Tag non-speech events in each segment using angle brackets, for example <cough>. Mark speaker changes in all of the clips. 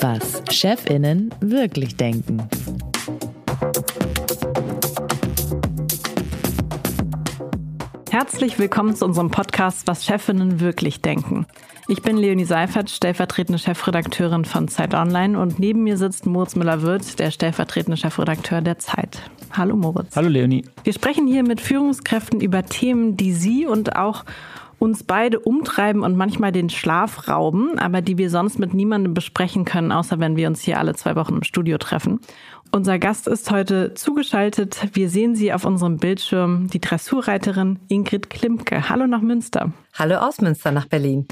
Speaker 1: Was Chefinnen wirklich denken.
Speaker 2: Herzlich willkommen zu unserem Podcast Was Chefinnen wirklich denken. Ich bin Leonie Seifert, stellvertretende Chefredakteurin von Zeit Online und neben mir sitzt Moritz Müller-Wirth, der stellvertretende Chefredakteur der Zeit. Hallo Moritz.
Speaker 3: Hallo Leonie.
Speaker 2: Wir sprechen hier mit Führungskräften über Themen, die Sie und auch uns beide umtreiben und manchmal den Schlaf rauben, aber die wir sonst mit niemandem besprechen können, außer wenn wir uns hier alle zwei Wochen im Studio treffen. Unser Gast ist heute zugeschaltet. Wir sehen sie auf unserem Bildschirm, die Dressurreiterin Ingrid Klimke. Hallo nach Münster.
Speaker 4: Hallo aus Münster nach Berlin.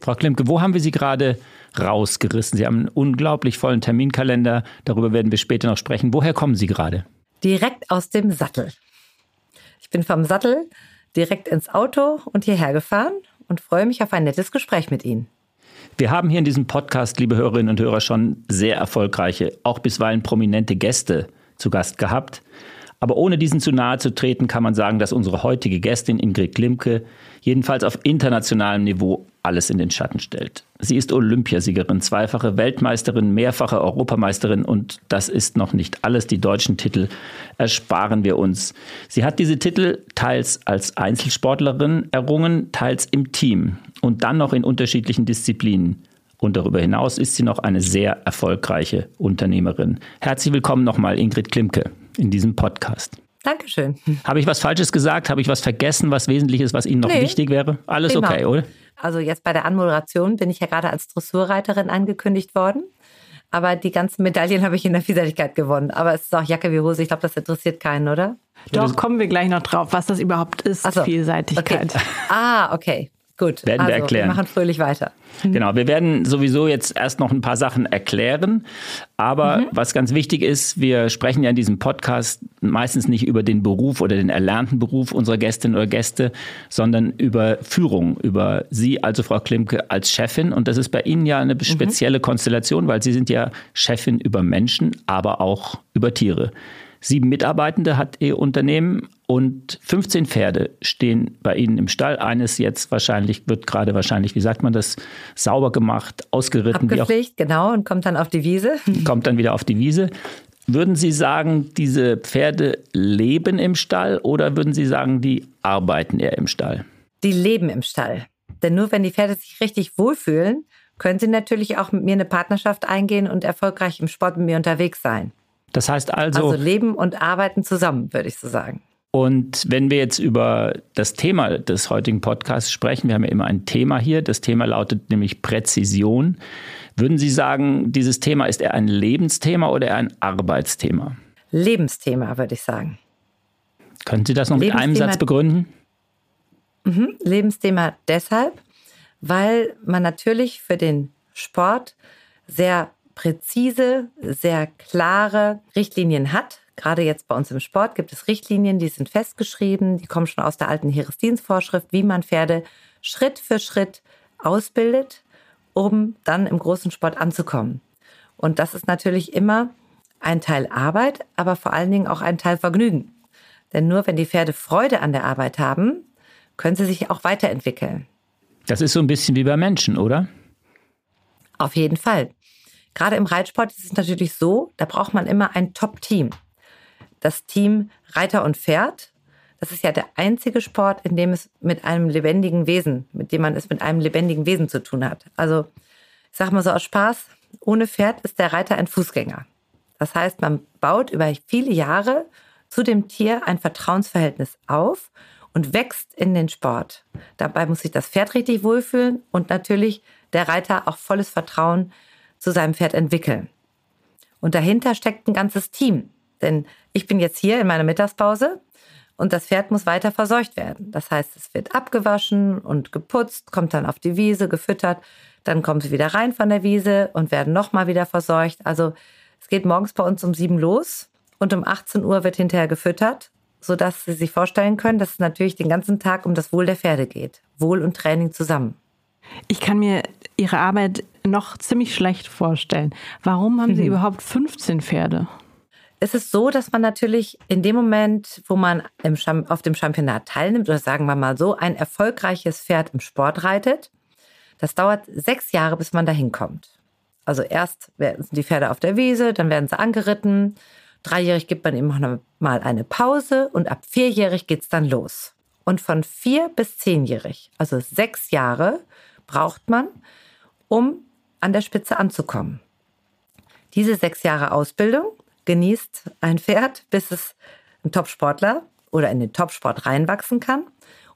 Speaker 3: Frau Klimke, wo haben wir Sie gerade rausgerissen? Sie haben einen unglaublich vollen Terminkalender. Darüber werden wir später noch sprechen. Woher kommen Sie gerade?
Speaker 4: Direkt aus dem Sattel. Ich bin vom Sattel direkt ins Auto und hierher gefahren und freue mich auf ein nettes Gespräch mit Ihnen.
Speaker 3: Wir haben hier in diesem Podcast, liebe Hörerinnen und Hörer, schon sehr erfolgreiche, auch bisweilen prominente Gäste zu Gast gehabt. Aber ohne diesen zu nahe zu treten, kann man sagen, dass unsere heutige Gästin Ingrid Klimke jedenfalls auf internationalem Niveau alles in den Schatten stellt. Sie ist Olympiasiegerin, zweifache Weltmeisterin, mehrfache Europameisterin und das ist noch nicht alles. Die deutschen Titel ersparen wir uns. Sie hat diese Titel teils als Einzelsportlerin errungen, teils im Team und dann noch in unterschiedlichen Disziplinen. Und darüber hinaus ist sie noch eine sehr erfolgreiche Unternehmerin. Herzlich willkommen nochmal, Ingrid Klimke in diesem Podcast.
Speaker 4: Dankeschön.
Speaker 3: Habe ich was Falsches gesagt? Habe ich was vergessen, was wesentlich ist, was Ihnen noch nee. wichtig wäre? Alles Prima. okay, oder?
Speaker 4: Also jetzt bei der Anmoderation bin ich ja gerade als Dressurreiterin angekündigt worden. Aber die ganzen Medaillen habe ich in der Vielseitigkeit gewonnen. Aber es ist auch Jacke wie Hose. Ich glaube, das interessiert keinen, oder?
Speaker 2: Doch, kommen wir gleich noch drauf, was das überhaupt ist, so, Vielseitigkeit.
Speaker 4: Okay. Ah, okay. Gut,
Speaker 3: werden
Speaker 4: also,
Speaker 3: wir erklären.
Speaker 4: Wir machen fröhlich weiter. <laughs>
Speaker 3: Genau, wir werden sowieso jetzt erst noch ein paar Sachen erklären. Aber mhm. was ganz wichtig ist, wir sprechen ja in diesem Podcast meistens nicht über den Beruf oder den erlernten Beruf unserer Gästinnen oder Gäste, sondern über Führung, über Sie, also Frau Klimke, als Chefin. Und das ist bei Ihnen ja eine mhm. spezielle mhm. Konstellation, weil Sie sind ja Chefin über Menschen, aber auch über Tiere. Sieben Mitarbeitende hat Ihr Unternehmen und 15 Pferde stehen bei Ihnen im Stall. Eines jetzt wahrscheinlich, wird gerade wahrscheinlich, wie sagt man das, sauber gemacht, ausgeritten.
Speaker 4: Abgepflegt, genau, und kommt dann auf die Wiese. <laughs>
Speaker 3: Kommt dann wieder auf die Wiese. Würden Sie sagen, diese Pferde leben im Stall oder würden Sie sagen, die arbeiten eher im Stall?
Speaker 4: Die leben im Stall. Denn nur wenn die Pferde sich richtig wohlfühlen, können sie natürlich auch mit mir eine Partnerschaft eingehen und erfolgreich im Sport mit mir unterwegs sein.
Speaker 3: Das heißt also.
Speaker 4: Also leben und arbeiten zusammen, würde ich so sagen.
Speaker 3: Und wenn wir jetzt über das Thema des heutigen Podcasts sprechen, wir haben ja immer ein Thema hier. Das Thema lautet nämlich Präzision. Würden Sie sagen, dieses Thema ist eher ein Lebensthema oder eher ein Arbeitsthema?
Speaker 4: Lebensthema, würde ich sagen.
Speaker 3: Können Sie das noch mit einem Satz begründen?
Speaker 4: Mhm. Lebensthema deshalb, weil man natürlich für den Sport sehr präzise, sehr klare Richtlinien hat. Gerade jetzt bei uns im Sport gibt es Richtlinien, die sind festgeschrieben, die kommen schon aus der alten Heeresdienstvorschrift, wie man Pferde Schritt für Schritt ausbildet, um dann im großen Sport anzukommen. Und das ist natürlich immer ein Teil Arbeit, aber vor allen Dingen auch ein Teil Vergnügen. Denn nur wenn die Pferde Freude an der Arbeit haben, können sie sich auch weiterentwickeln.
Speaker 3: Das ist so ein bisschen wie bei Menschen, oder?
Speaker 4: Auf jeden Fall. Gerade im Reitsport ist es natürlich so, da braucht man immer ein Top-Team. Das Team Reiter und Pferd, das ist ja der einzige Sport, in dem es mit einem lebendigen Wesen, mit dem man es mit einem lebendigen Wesen zu tun hat. Also, ich sage mal so aus Spaß, ohne Pferd ist der Reiter ein Fußgänger. Das heißt, man baut über viele Jahre zu dem Tier ein Vertrauensverhältnis auf und wächst in den Sport. Dabei muss sich das Pferd richtig wohlfühlen und natürlich der Reiter auch volles Vertrauen zu seinem Pferd entwickeln. Und dahinter steckt ein ganzes Team. Denn ich bin jetzt hier in meiner Mittagspause und das Pferd muss weiter verseucht werden. Das heißt, es wird abgewaschen und geputzt, kommt dann auf die Wiese, gefüttert, dann kommen sie wieder rein von der Wiese und werden nochmal wieder verseucht. Also es geht morgens bei uns um sieben los und um 18 Uhr wird hinterher gefüttert, sodass Sie sich vorstellen können, dass es natürlich den ganzen Tag um das Wohl der Pferde geht. Wohl und Training zusammen.
Speaker 2: Ich kann mir Ihre Arbeit noch ziemlich schlecht vorstellen. Warum haben Sie mhm. überhaupt 15 Pferde?
Speaker 4: Es ist so, dass man natürlich in dem Moment, wo man auf dem Championat teilnimmt, oder sagen wir mal so, ein erfolgreiches Pferd im Sport reitet, das dauert sechs Jahre, bis man dahin kommt. Also erst sind die Pferde auf der Wiese, dann werden sie angeritten. Dreijährig gibt man eben mal eine Pause und ab vierjährig geht es dann los. Und von vier bis zehnjährig, also sechs Jahre, braucht man, um an der Spitze anzukommen. Diese sechs Jahre Ausbildung genießt ein Pferd, bis es ein Topsportler oder in den Topsport reinwachsen kann.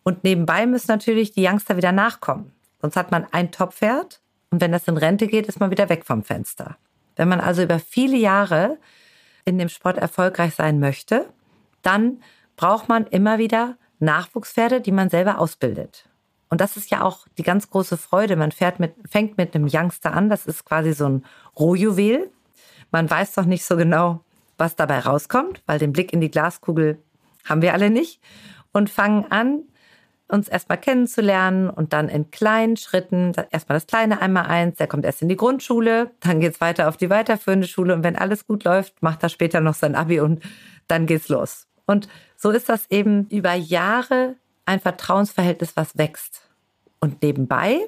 Speaker 4: Und nebenbei müssen natürlich die Youngster wieder nachkommen. Sonst hat man ein Top-Pferd und wenn das in Rente geht, ist man wieder weg vom Fenster. Wenn man also über viele Jahre in dem Sport erfolgreich sein möchte, dann braucht man immer wieder Nachwuchspferde, die man selber ausbildet. Und das ist ja auch die ganz große Freude. Man fährt mit, fängt mit einem Youngster an. Das ist quasi so ein Rohjuwel. Man weiß doch nicht so genau, was dabei rauskommt, weil den Blick in die Glaskugel haben wir alle nicht. Und fangen an, uns erstmal kennenzulernen und dann in kleinen Schritten, erstmal das kleine einmal eins, der kommt erst in die Grundschule, dann geht es weiter auf die weiterführende Schule und wenn alles gut läuft, macht er später noch sein Abi und dann geht's los. Und so ist das eben über Jahre ein Vertrauensverhältnis, was wächst. Und nebenbei,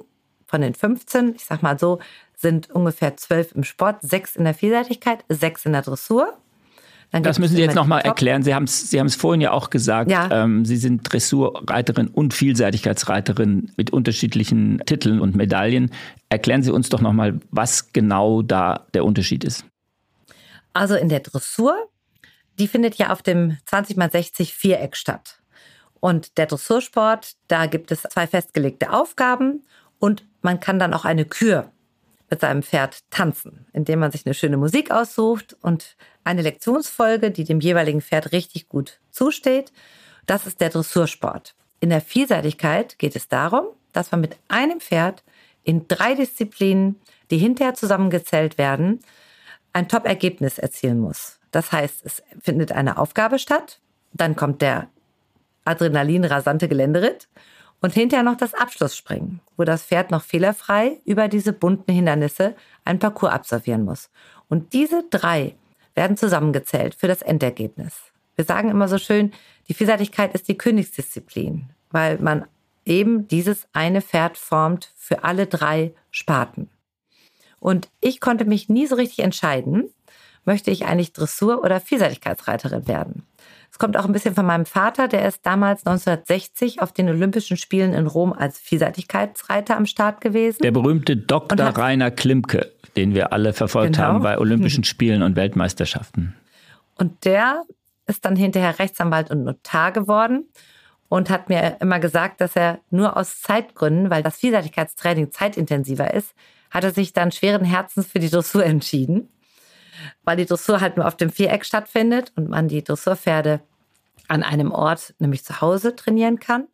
Speaker 4: von den 15, ich sag mal so, sind ungefähr zwölf im Sport, sechs in der Vielseitigkeit, sechs in der Dressur.
Speaker 3: Dann das müssen Sie jetzt nochmal erklären. Sie haben es Sie vorhin ja auch gesagt. Ja. Ähm, Sie sind Dressurreiterin und Vielseitigkeitsreiterin mit unterschiedlichen Titeln und Medaillen. Erklären Sie uns doch nochmal, was genau da der Unterschied ist.
Speaker 4: Also in der Dressur, die findet ja auf dem 20x60 Viereck statt. Und der Dressursport, da gibt es zwei festgelegte Aufgaben und man kann dann auch eine Kür mit seinem Pferd tanzen, indem man sich eine schöne Musik aussucht und eine Lektionsfolge, die dem jeweiligen Pferd richtig gut zusteht. Das ist der Dressursport. In der Vielseitigkeit geht es darum, dass man mit einem Pferd in drei Disziplinen, die hinterher zusammengezählt werden, ein Top-Ergebnis erzielen muss. Das heißt, es findet eine Aufgabe statt, dann kommt der adrenalin-rasante Geländeritt und hinterher noch das Abschlussspringen, wo das Pferd noch fehlerfrei über diese bunten Hindernisse ein Parcours absolvieren muss. Und diese drei werden zusammengezählt für das Endergebnis. Wir sagen immer so schön, die Vielseitigkeit ist die Königsdisziplin, weil man eben dieses eine Pferd formt für alle drei Sparten. Und ich konnte mich nie so richtig entscheiden, möchte ich eigentlich Dressur- oder Vielseitigkeitsreiterin werden. Es kommt auch ein bisschen von meinem Vater, der ist damals 1960 auf den Olympischen Spielen in Rom als Vielseitigkeitsreiter am Start gewesen.
Speaker 3: Der berühmte Dr. Rainer Klimke, den wir alle verfolgt genau. haben bei Olympischen Spielen und Weltmeisterschaften.
Speaker 4: Und der ist dann hinterher Rechtsanwalt und Notar geworden und hat mir immer gesagt, dass er nur aus Zeitgründen, weil das Vielseitigkeitstraining zeitintensiver ist, hat er sich dann schweren Herzens für die Dressur entschieden weil die Dressur halt nur auf dem Viereck stattfindet und man die Dressurpferde an einem Ort, nämlich zu Hause, trainieren kann.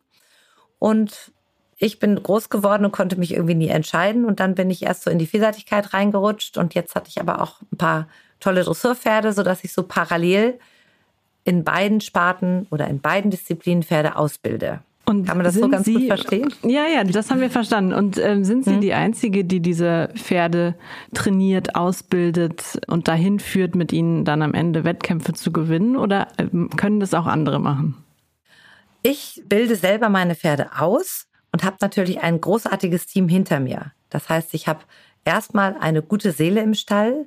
Speaker 4: Und ich bin groß geworden und konnte mich irgendwie nie entscheiden. Und dann bin ich erst so in die Vielseitigkeit reingerutscht. Und jetzt hatte ich aber auch ein paar tolle Dressurpferde, sodass ich so parallel in beiden Sparten oder in beiden Disziplinen Pferde ausbilde. Und Kann man das so ganz Sie, gut verstehen?
Speaker 2: Ja, ja, das haben wir verstanden. Und ähm, sind Sie hm. die Einzige, die diese Pferde trainiert, ausbildet und dahin führt, mit ihnen dann am Ende Wettkämpfe zu gewinnen? Oder ähm, können das auch andere machen?
Speaker 4: Ich bilde selber meine Pferde aus und habe natürlich ein großartiges Team hinter mir. Das heißt, ich habe erstmal eine gute Seele im Stall,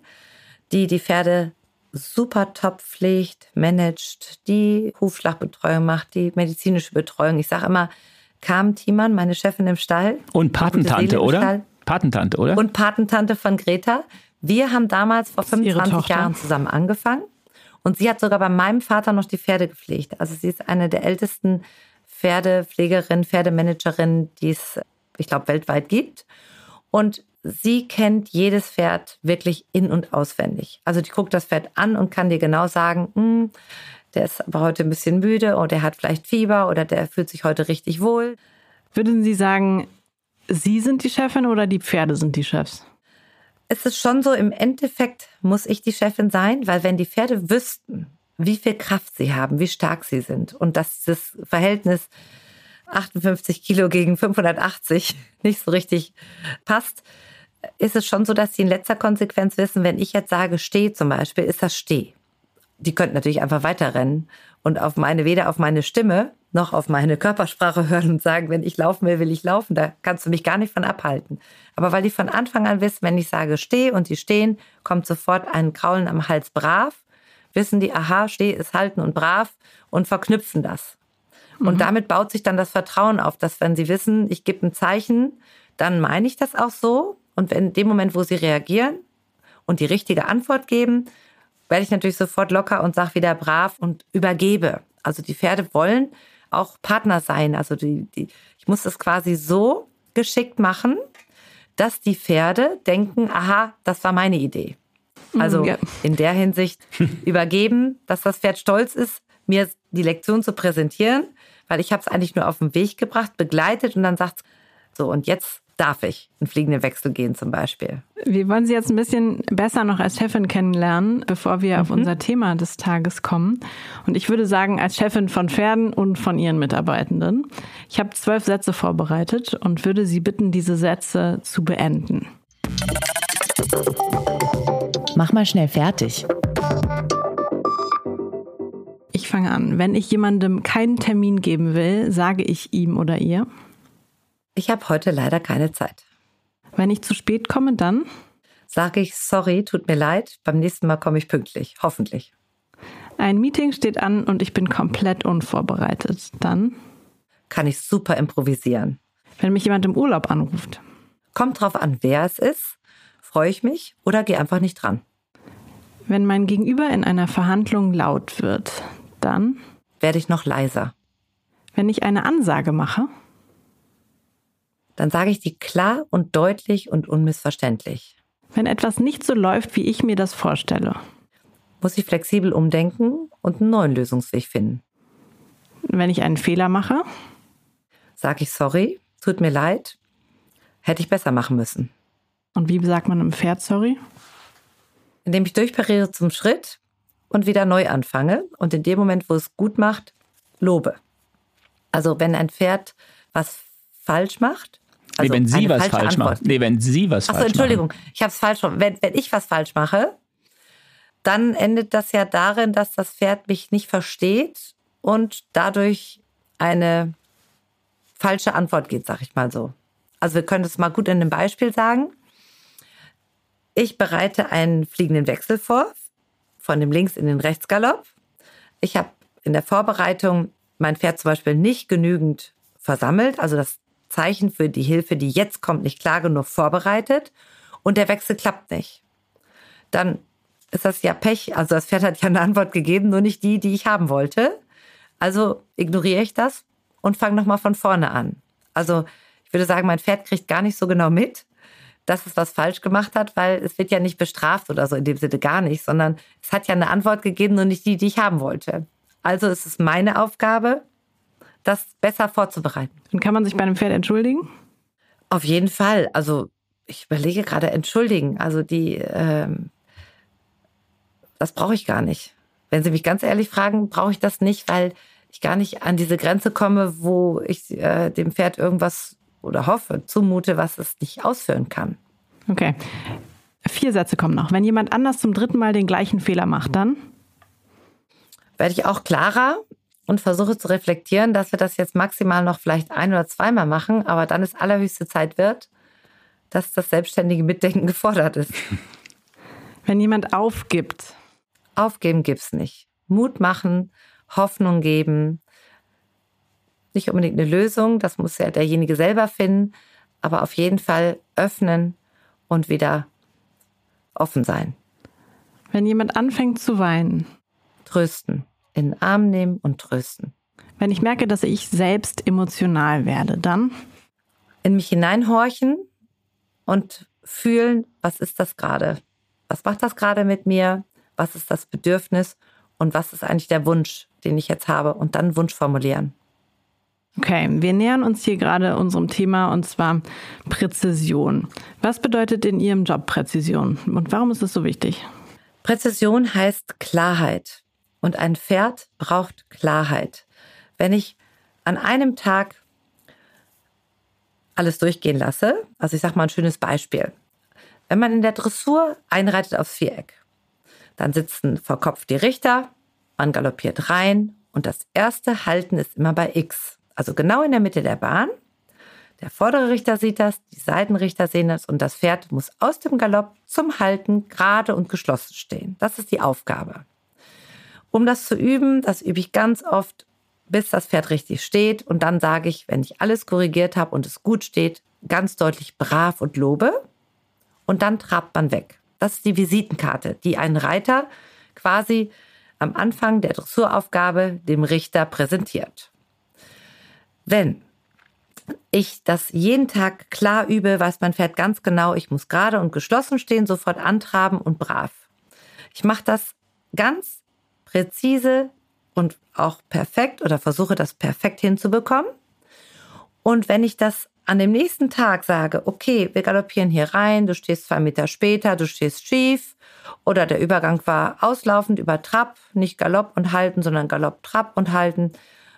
Speaker 4: die die Pferde super top pflegt, managt, die Hufschlagbetreuung macht, die medizinische Betreuung. Ich sage immer, Carmen Thiemann, meine Chefin im Stall.
Speaker 3: Und Patentante, oder? Stall. Patentante, oder?
Speaker 4: Und Patentante von Greta. Wir haben damals vor 25 Jahren zusammen angefangen. Und sie hat sogar bei meinem Vater noch die Pferde gepflegt. Also sie ist eine der ältesten Pferdepflegerinnen, Pferdemanagerinnen, die es, ich glaube, weltweit gibt. Und sie kennt jedes Pferd wirklich in- und auswendig. Also die guckt das Pferd an und kann dir genau sagen, hm, der ist aber heute ein bisschen müde oder der hat vielleicht Fieber oder der fühlt sich heute richtig wohl.
Speaker 2: Würden Sie sagen, Sie sind die Chefin oder die Pferde sind die Chefs?
Speaker 4: Es ist schon so, im Endeffekt muss ich die Chefin sein, weil wenn die Pferde wüssten, wie viel Kraft sie haben, wie stark sie sind und dass dieses Verhältnis 58 Kilo gegen 580 <laughs> nicht so richtig passt, ist es schon so, dass sie in letzter Konsequenz wissen, wenn ich jetzt sage, steh zum Beispiel, ist das steh. Die könnten natürlich einfach weiterrennen und auf meine, weder auf meine Stimme noch auf meine Körpersprache <laughs> hören und sagen, wenn ich laufen will, will ich laufen. Da kannst du mich gar nicht von abhalten. Aber weil die von Anfang an wissen, wenn ich sage, steh und die stehen, kommt sofort ein Kraulen am Hals brav, wissen die, aha, steh ist halten und brav und verknüpfen das. Und mhm. damit baut sich dann das Vertrauen auf, dass wenn sie wissen, ich gebe ein Zeichen, dann meine ich das auch so. Und in dem Moment, wo sie reagieren und die richtige Antwort geben, werde ich natürlich sofort locker und sage wieder brav und übergebe. Also die Pferde wollen auch Partner sein. Also die, die, ich muss das quasi so geschickt machen, dass die Pferde denken, aha, das war meine Idee. Mhm, also ja. in der Hinsicht <laughs> übergeben, dass das Pferd stolz ist, mir die Lektion zu präsentieren, weil ich habe es eigentlich nur auf den Weg gebracht, begleitet und dann sagt so und jetzt darf ich einen fliegenden Wechsel gehen zum Beispiel.
Speaker 2: Wir wollen Sie jetzt ein bisschen besser noch als Chefin kennenlernen, bevor wir mhm. auf unser Thema des Tages kommen. Und ich würde sagen, als Chefin von Pferden und von Ihren Mitarbeitenden. Ich habe zwölf Sätze vorbereitet und würde Sie bitten, diese Sätze zu beenden.
Speaker 1: Mach mal schnell fertig.
Speaker 2: Ich fange an. Wenn ich jemandem keinen Termin geben will, sage ich ihm oder ihr.
Speaker 4: Ich habe heute leider keine Zeit.
Speaker 2: Wenn ich zu spät komme, dann?
Speaker 4: Sage ich, sorry, tut mir leid, beim nächsten Mal komme ich pünktlich, hoffentlich.
Speaker 2: Ein Meeting steht an und ich bin komplett unvorbereitet. Dann?
Speaker 4: Kann ich super improvisieren.
Speaker 2: Wenn mich jemand im Urlaub anruft?
Speaker 4: Kommt drauf an, wer es ist. Freue ich mich oder gehe einfach nicht dran.
Speaker 2: Wenn mein Gegenüber in einer Verhandlung laut wird, dann?
Speaker 4: Werde ich noch leiser.
Speaker 2: Wenn ich eine Ansage mache?
Speaker 4: Dann sage ich die klar und deutlich und unmissverständlich.
Speaker 2: Wenn etwas nicht so läuft, wie ich mir das vorstelle,
Speaker 4: muss ich flexibel umdenken und einen neuen Lösungsweg finden.
Speaker 2: Wenn ich einen Fehler mache,
Speaker 4: sage ich sorry, tut mir leid, hätte ich besser machen müssen.
Speaker 2: Und wie sagt man im Pferd sorry?
Speaker 4: Indem ich durchpariere zum Schritt und wieder neu anfange und in dem Moment, wo es gut macht, lobe. Also wenn ein Pferd was falsch macht,
Speaker 3: also nee, wenn Sie was falsch Antwort. machen. Nee, wenn Sie was Achso, falsch
Speaker 4: Entschuldigung, machen. ich habe es falsch wenn, wenn ich was falsch mache, dann endet das ja darin, dass das Pferd mich nicht versteht und dadurch eine falsche Antwort geht, sag ich mal so. Also wir können das mal gut in einem Beispiel sagen. Ich bereite einen fliegenden Wechsel vor, von dem Links in den Rechtsgalopp. Ich habe in der Vorbereitung mein Pferd zum Beispiel nicht genügend versammelt, also das Zeichen für die Hilfe, die jetzt kommt, nicht klar genug vorbereitet und der Wechsel klappt nicht. Dann ist das ja Pech. Also das Pferd hat ja eine Antwort gegeben, nur nicht die, die ich haben wollte. Also ignoriere ich das und fange nochmal von vorne an. Also ich würde sagen, mein Pferd kriegt gar nicht so genau mit, dass es was falsch gemacht hat, weil es wird ja nicht bestraft oder so in dem Sinne gar nicht, sondern es hat ja eine Antwort gegeben, nur nicht die, die ich haben wollte. Also ist es meine Aufgabe, das besser vorzubereiten.
Speaker 2: Und kann man sich bei einem Pferd entschuldigen?
Speaker 4: Auf jeden Fall. Also ich überlege gerade entschuldigen. Also die, ähm, das brauche ich gar nicht. Wenn Sie mich ganz ehrlich fragen, brauche ich das nicht, weil ich gar nicht an diese Grenze komme, wo ich äh, dem Pferd irgendwas oder hoffe, zumute, was es nicht ausführen kann.
Speaker 2: Okay. Vier Sätze kommen noch. Wenn jemand anders zum dritten Mal den gleichen Fehler macht, dann?
Speaker 4: Werde ich auch klarer und versuche zu reflektieren, dass wir das jetzt maximal noch vielleicht ein oder zweimal machen, aber dann ist allerhöchste Zeit wird, dass das selbstständige Mitdenken <laughs> gefordert ist.
Speaker 2: Wenn jemand aufgibt.
Speaker 4: Aufgeben gibt's nicht. Mut machen, Hoffnung geben. Nicht unbedingt eine Lösung, das muss ja derjenige selber finden, aber auf jeden Fall öffnen und wieder offen sein.
Speaker 2: Wenn jemand anfängt zu weinen.
Speaker 4: Trösten in den Arm nehmen und trösten.
Speaker 2: Wenn ich merke, dass ich selbst emotional werde, dann?
Speaker 4: In mich hineinhorchen und fühlen, was ist das gerade? Was macht das gerade mit mir? Was ist das Bedürfnis? Und was ist eigentlich der Wunsch, den ich jetzt habe? Und dann Wunsch formulieren.
Speaker 2: Okay, wir nähern uns hier gerade unserem Thema und zwar Präzision. Was bedeutet in Ihrem Job Präzision und warum ist es so wichtig?
Speaker 4: Präzision heißt Klarheit. Und ein Pferd braucht Klarheit. Wenn ich an einem Tag alles durchgehen lasse, also ich sage mal ein schönes Beispiel. Wenn man in der Dressur einreitet aufs Viereck, dann sitzen vor Kopf die Richter, man galoppiert rein und das erste Halten ist immer bei X, also genau in der Mitte der Bahn. Der vordere Richter sieht das, die Seitenrichter sehen das und das Pferd muss aus dem Galopp zum Halten gerade und geschlossen stehen. Das ist die Aufgabe. Um das zu üben, das übe ich ganz oft, bis das Pferd richtig steht und dann sage ich, wenn ich alles korrigiert habe und es gut steht, ganz deutlich brav und lobe und dann trabt man weg. Das ist die Visitenkarte, die ein Reiter quasi am Anfang der Dressuraufgabe dem Richter präsentiert. Wenn ich das jeden Tag klar übe, weiß mein Pferd ganz genau, ich muss gerade und geschlossen stehen, sofort antraben und brav. Ich mache das ganz präzise und auch perfekt oder versuche das perfekt hinzubekommen. Und wenn ich das an dem nächsten Tag sage, okay, wir galoppieren hier rein, du stehst zwei Meter später, du stehst schief oder der Übergang war auslaufend über Trab, nicht Galopp und Halten, sondern Galopp, Trab und Halten,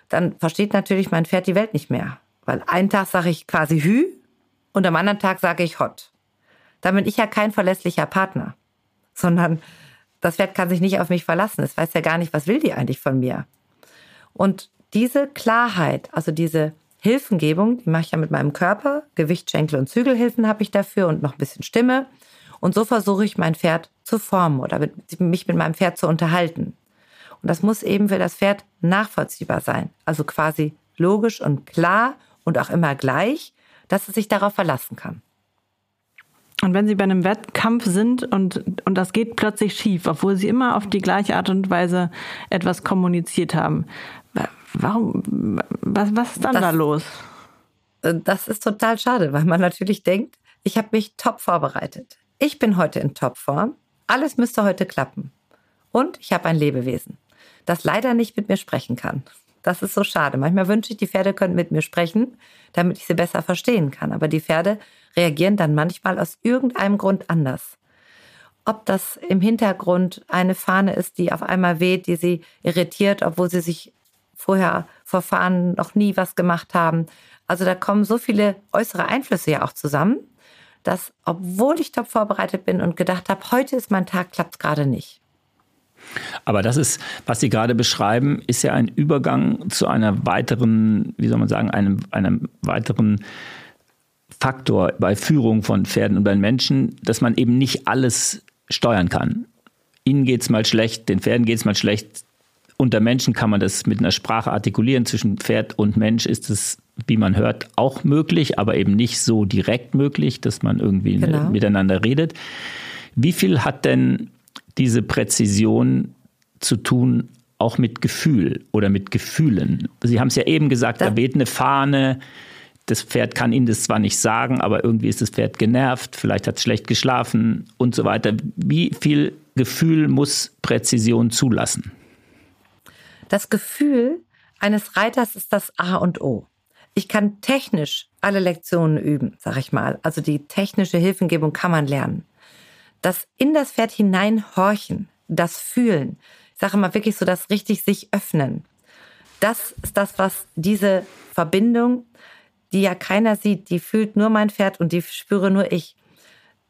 Speaker 4: dann versteht natürlich mein Pferd die Welt nicht mehr. Weil einen Tag sage ich quasi Hü und am anderen Tag sage ich Hot. Da bin ich ja kein verlässlicher Partner, sondern das Pferd kann sich nicht auf mich verlassen. Es weiß ja gar nicht, was will die eigentlich von mir. Und diese Klarheit, also diese Hilfengebung, die mache ich ja mit meinem Körper. Gewicht, Schenkel und Zügelhilfen habe ich dafür und noch ein bisschen Stimme. Und so versuche ich mein Pferd zu formen oder mich mit meinem Pferd zu unterhalten. Und das muss eben für das Pferd nachvollziehbar sein. Also quasi logisch und klar und auch immer gleich, dass es sich darauf verlassen kann.
Speaker 2: Und wenn Sie bei einem Wettkampf sind und, und das geht plötzlich schief, obwohl Sie immer auf die gleiche Art und Weise etwas kommuniziert haben, Warum, was, was ist dann das, da los?
Speaker 4: Äh, das ist total schade, weil man natürlich denkt, ich habe mich top vorbereitet. Ich bin heute in Topform. Alles müsste heute klappen. Und ich habe ein Lebewesen, das leider nicht mit mir sprechen kann. Das ist so schade. Manchmal wünsche ich, die Pferde könnten mit mir sprechen, damit ich sie besser verstehen kann. Aber die Pferde reagieren dann manchmal aus irgendeinem Grund anders. Ob das im Hintergrund eine Fahne ist, die auf einmal weht, die sie irritiert, obwohl sie sich vorher Verfahren noch nie was gemacht haben. Also da kommen so viele äußere Einflüsse ja auch zusammen, dass obwohl ich top vorbereitet bin und gedacht habe, heute ist mein Tag, klappt es gerade nicht.
Speaker 3: Aber das ist, was Sie gerade beschreiben, ist ja ein Übergang zu einer weiteren, wie soll man sagen, einem, einem weiteren Faktor bei Führung von Pferden und bei Menschen, dass man eben nicht alles steuern kann. Ihnen geht es mal schlecht, den Pferden geht es mal schlecht, unter Menschen kann man das mit einer Sprache artikulieren. Zwischen Pferd und Mensch ist es, wie man hört, auch möglich, aber eben nicht so direkt möglich, dass man irgendwie genau. miteinander redet. Wie viel hat denn diese Präzision zu tun, auch mit Gefühl oder mit Gefühlen? Sie haben es ja eben gesagt, da weht eine Fahne. Das Pferd kann Ihnen das zwar nicht sagen, aber irgendwie ist das Pferd genervt, vielleicht hat es schlecht geschlafen und so weiter. Wie viel Gefühl muss Präzision zulassen?
Speaker 4: Das Gefühl eines Reiters ist das A und O. Ich kann technisch alle Lektionen üben, sag ich mal. Also die technische Hilfengebung kann man lernen. Das in das Pferd hineinhorchen, das Fühlen, ich sage mal wirklich so das richtig sich öffnen. Das ist das, was diese Verbindung, die ja keiner sieht, die fühlt nur mein Pferd und die spüre nur ich.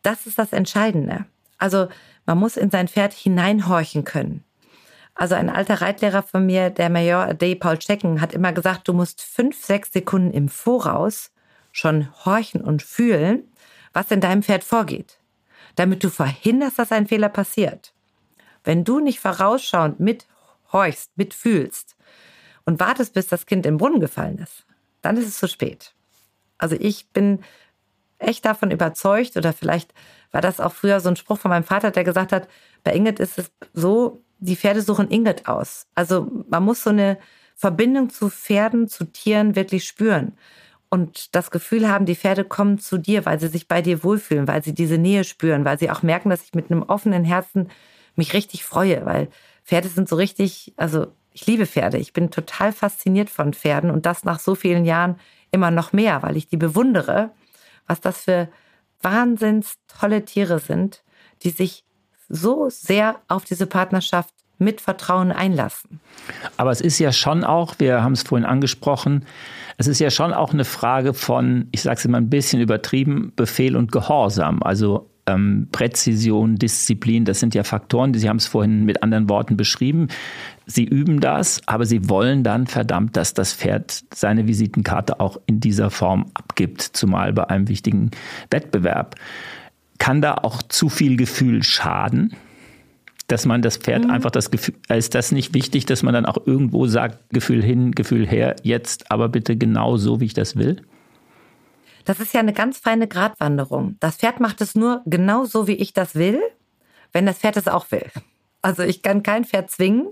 Speaker 4: Das ist das Entscheidende. Also man muss in sein Pferd hineinhorchen können. Also ein alter Reitlehrer von mir, der Major Day Paul Checken, hat immer gesagt, du musst fünf, sechs Sekunden im Voraus schon horchen und fühlen, was in deinem Pferd vorgeht, damit du verhinderst, dass ein Fehler passiert. Wenn du nicht vorausschauend mithorchst, mitfühlst und wartest, bis das Kind im Brunnen gefallen ist, dann ist es zu spät. Also ich bin echt davon überzeugt, oder vielleicht war das auch früher so ein Spruch von meinem Vater, der gesagt hat, bei Ingrid ist es so, die Pferde suchen Ingrid aus. Also man muss so eine Verbindung zu Pferden, zu Tieren wirklich spüren. Und das Gefühl haben, die Pferde kommen zu dir, weil sie sich bei dir wohlfühlen, weil sie diese Nähe spüren, weil sie auch merken, dass ich mit einem offenen Herzen mich richtig freue, weil Pferde sind so richtig, also ich liebe Pferde. Ich bin total fasziniert von Pferden und das nach so vielen Jahren immer noch mehr, weil ich die bewundere, was das für wahnsinns tolle Tiere sind, die sich so sehr auf diese Partnerschaft mit Vertrauen einlassen.
Speaker 3: Aber es ist ja schon auch, wir haben es vorhin angesprochen, es ist ja schon auch eine Frage von, ich sage es immer ein bisschen übertrieben, Befehl und Gehorsam. Also ähm, Präzision, Disziplin, das sind ja Faktoren, Sie haben es vorhin mit anderen Worten beschrieben. Sie üben das, aber Sie wollen dann verdammt, dass das Pferd seine Visitenkarte auch in dieser Form abgibt, zumal bei einem wichtigen Wettbewerb. Kann da auch zu viel Gefühl schaden? dass man das Pferd mhm. einfach das Gefühl, ist das nicht wichtig, dass man dann auch irgendwo sagt, Gefühl hin, Gefühl her, jetzt aber bitte genau so, wie ich das will?
Speaker 4: Das ist ja eine ganz feine Gratwanderung. Das Pferd macht es nur genau so, wie ich das will, wenn das Pferd es auch will. Also ich kann kein Pferd zwingen,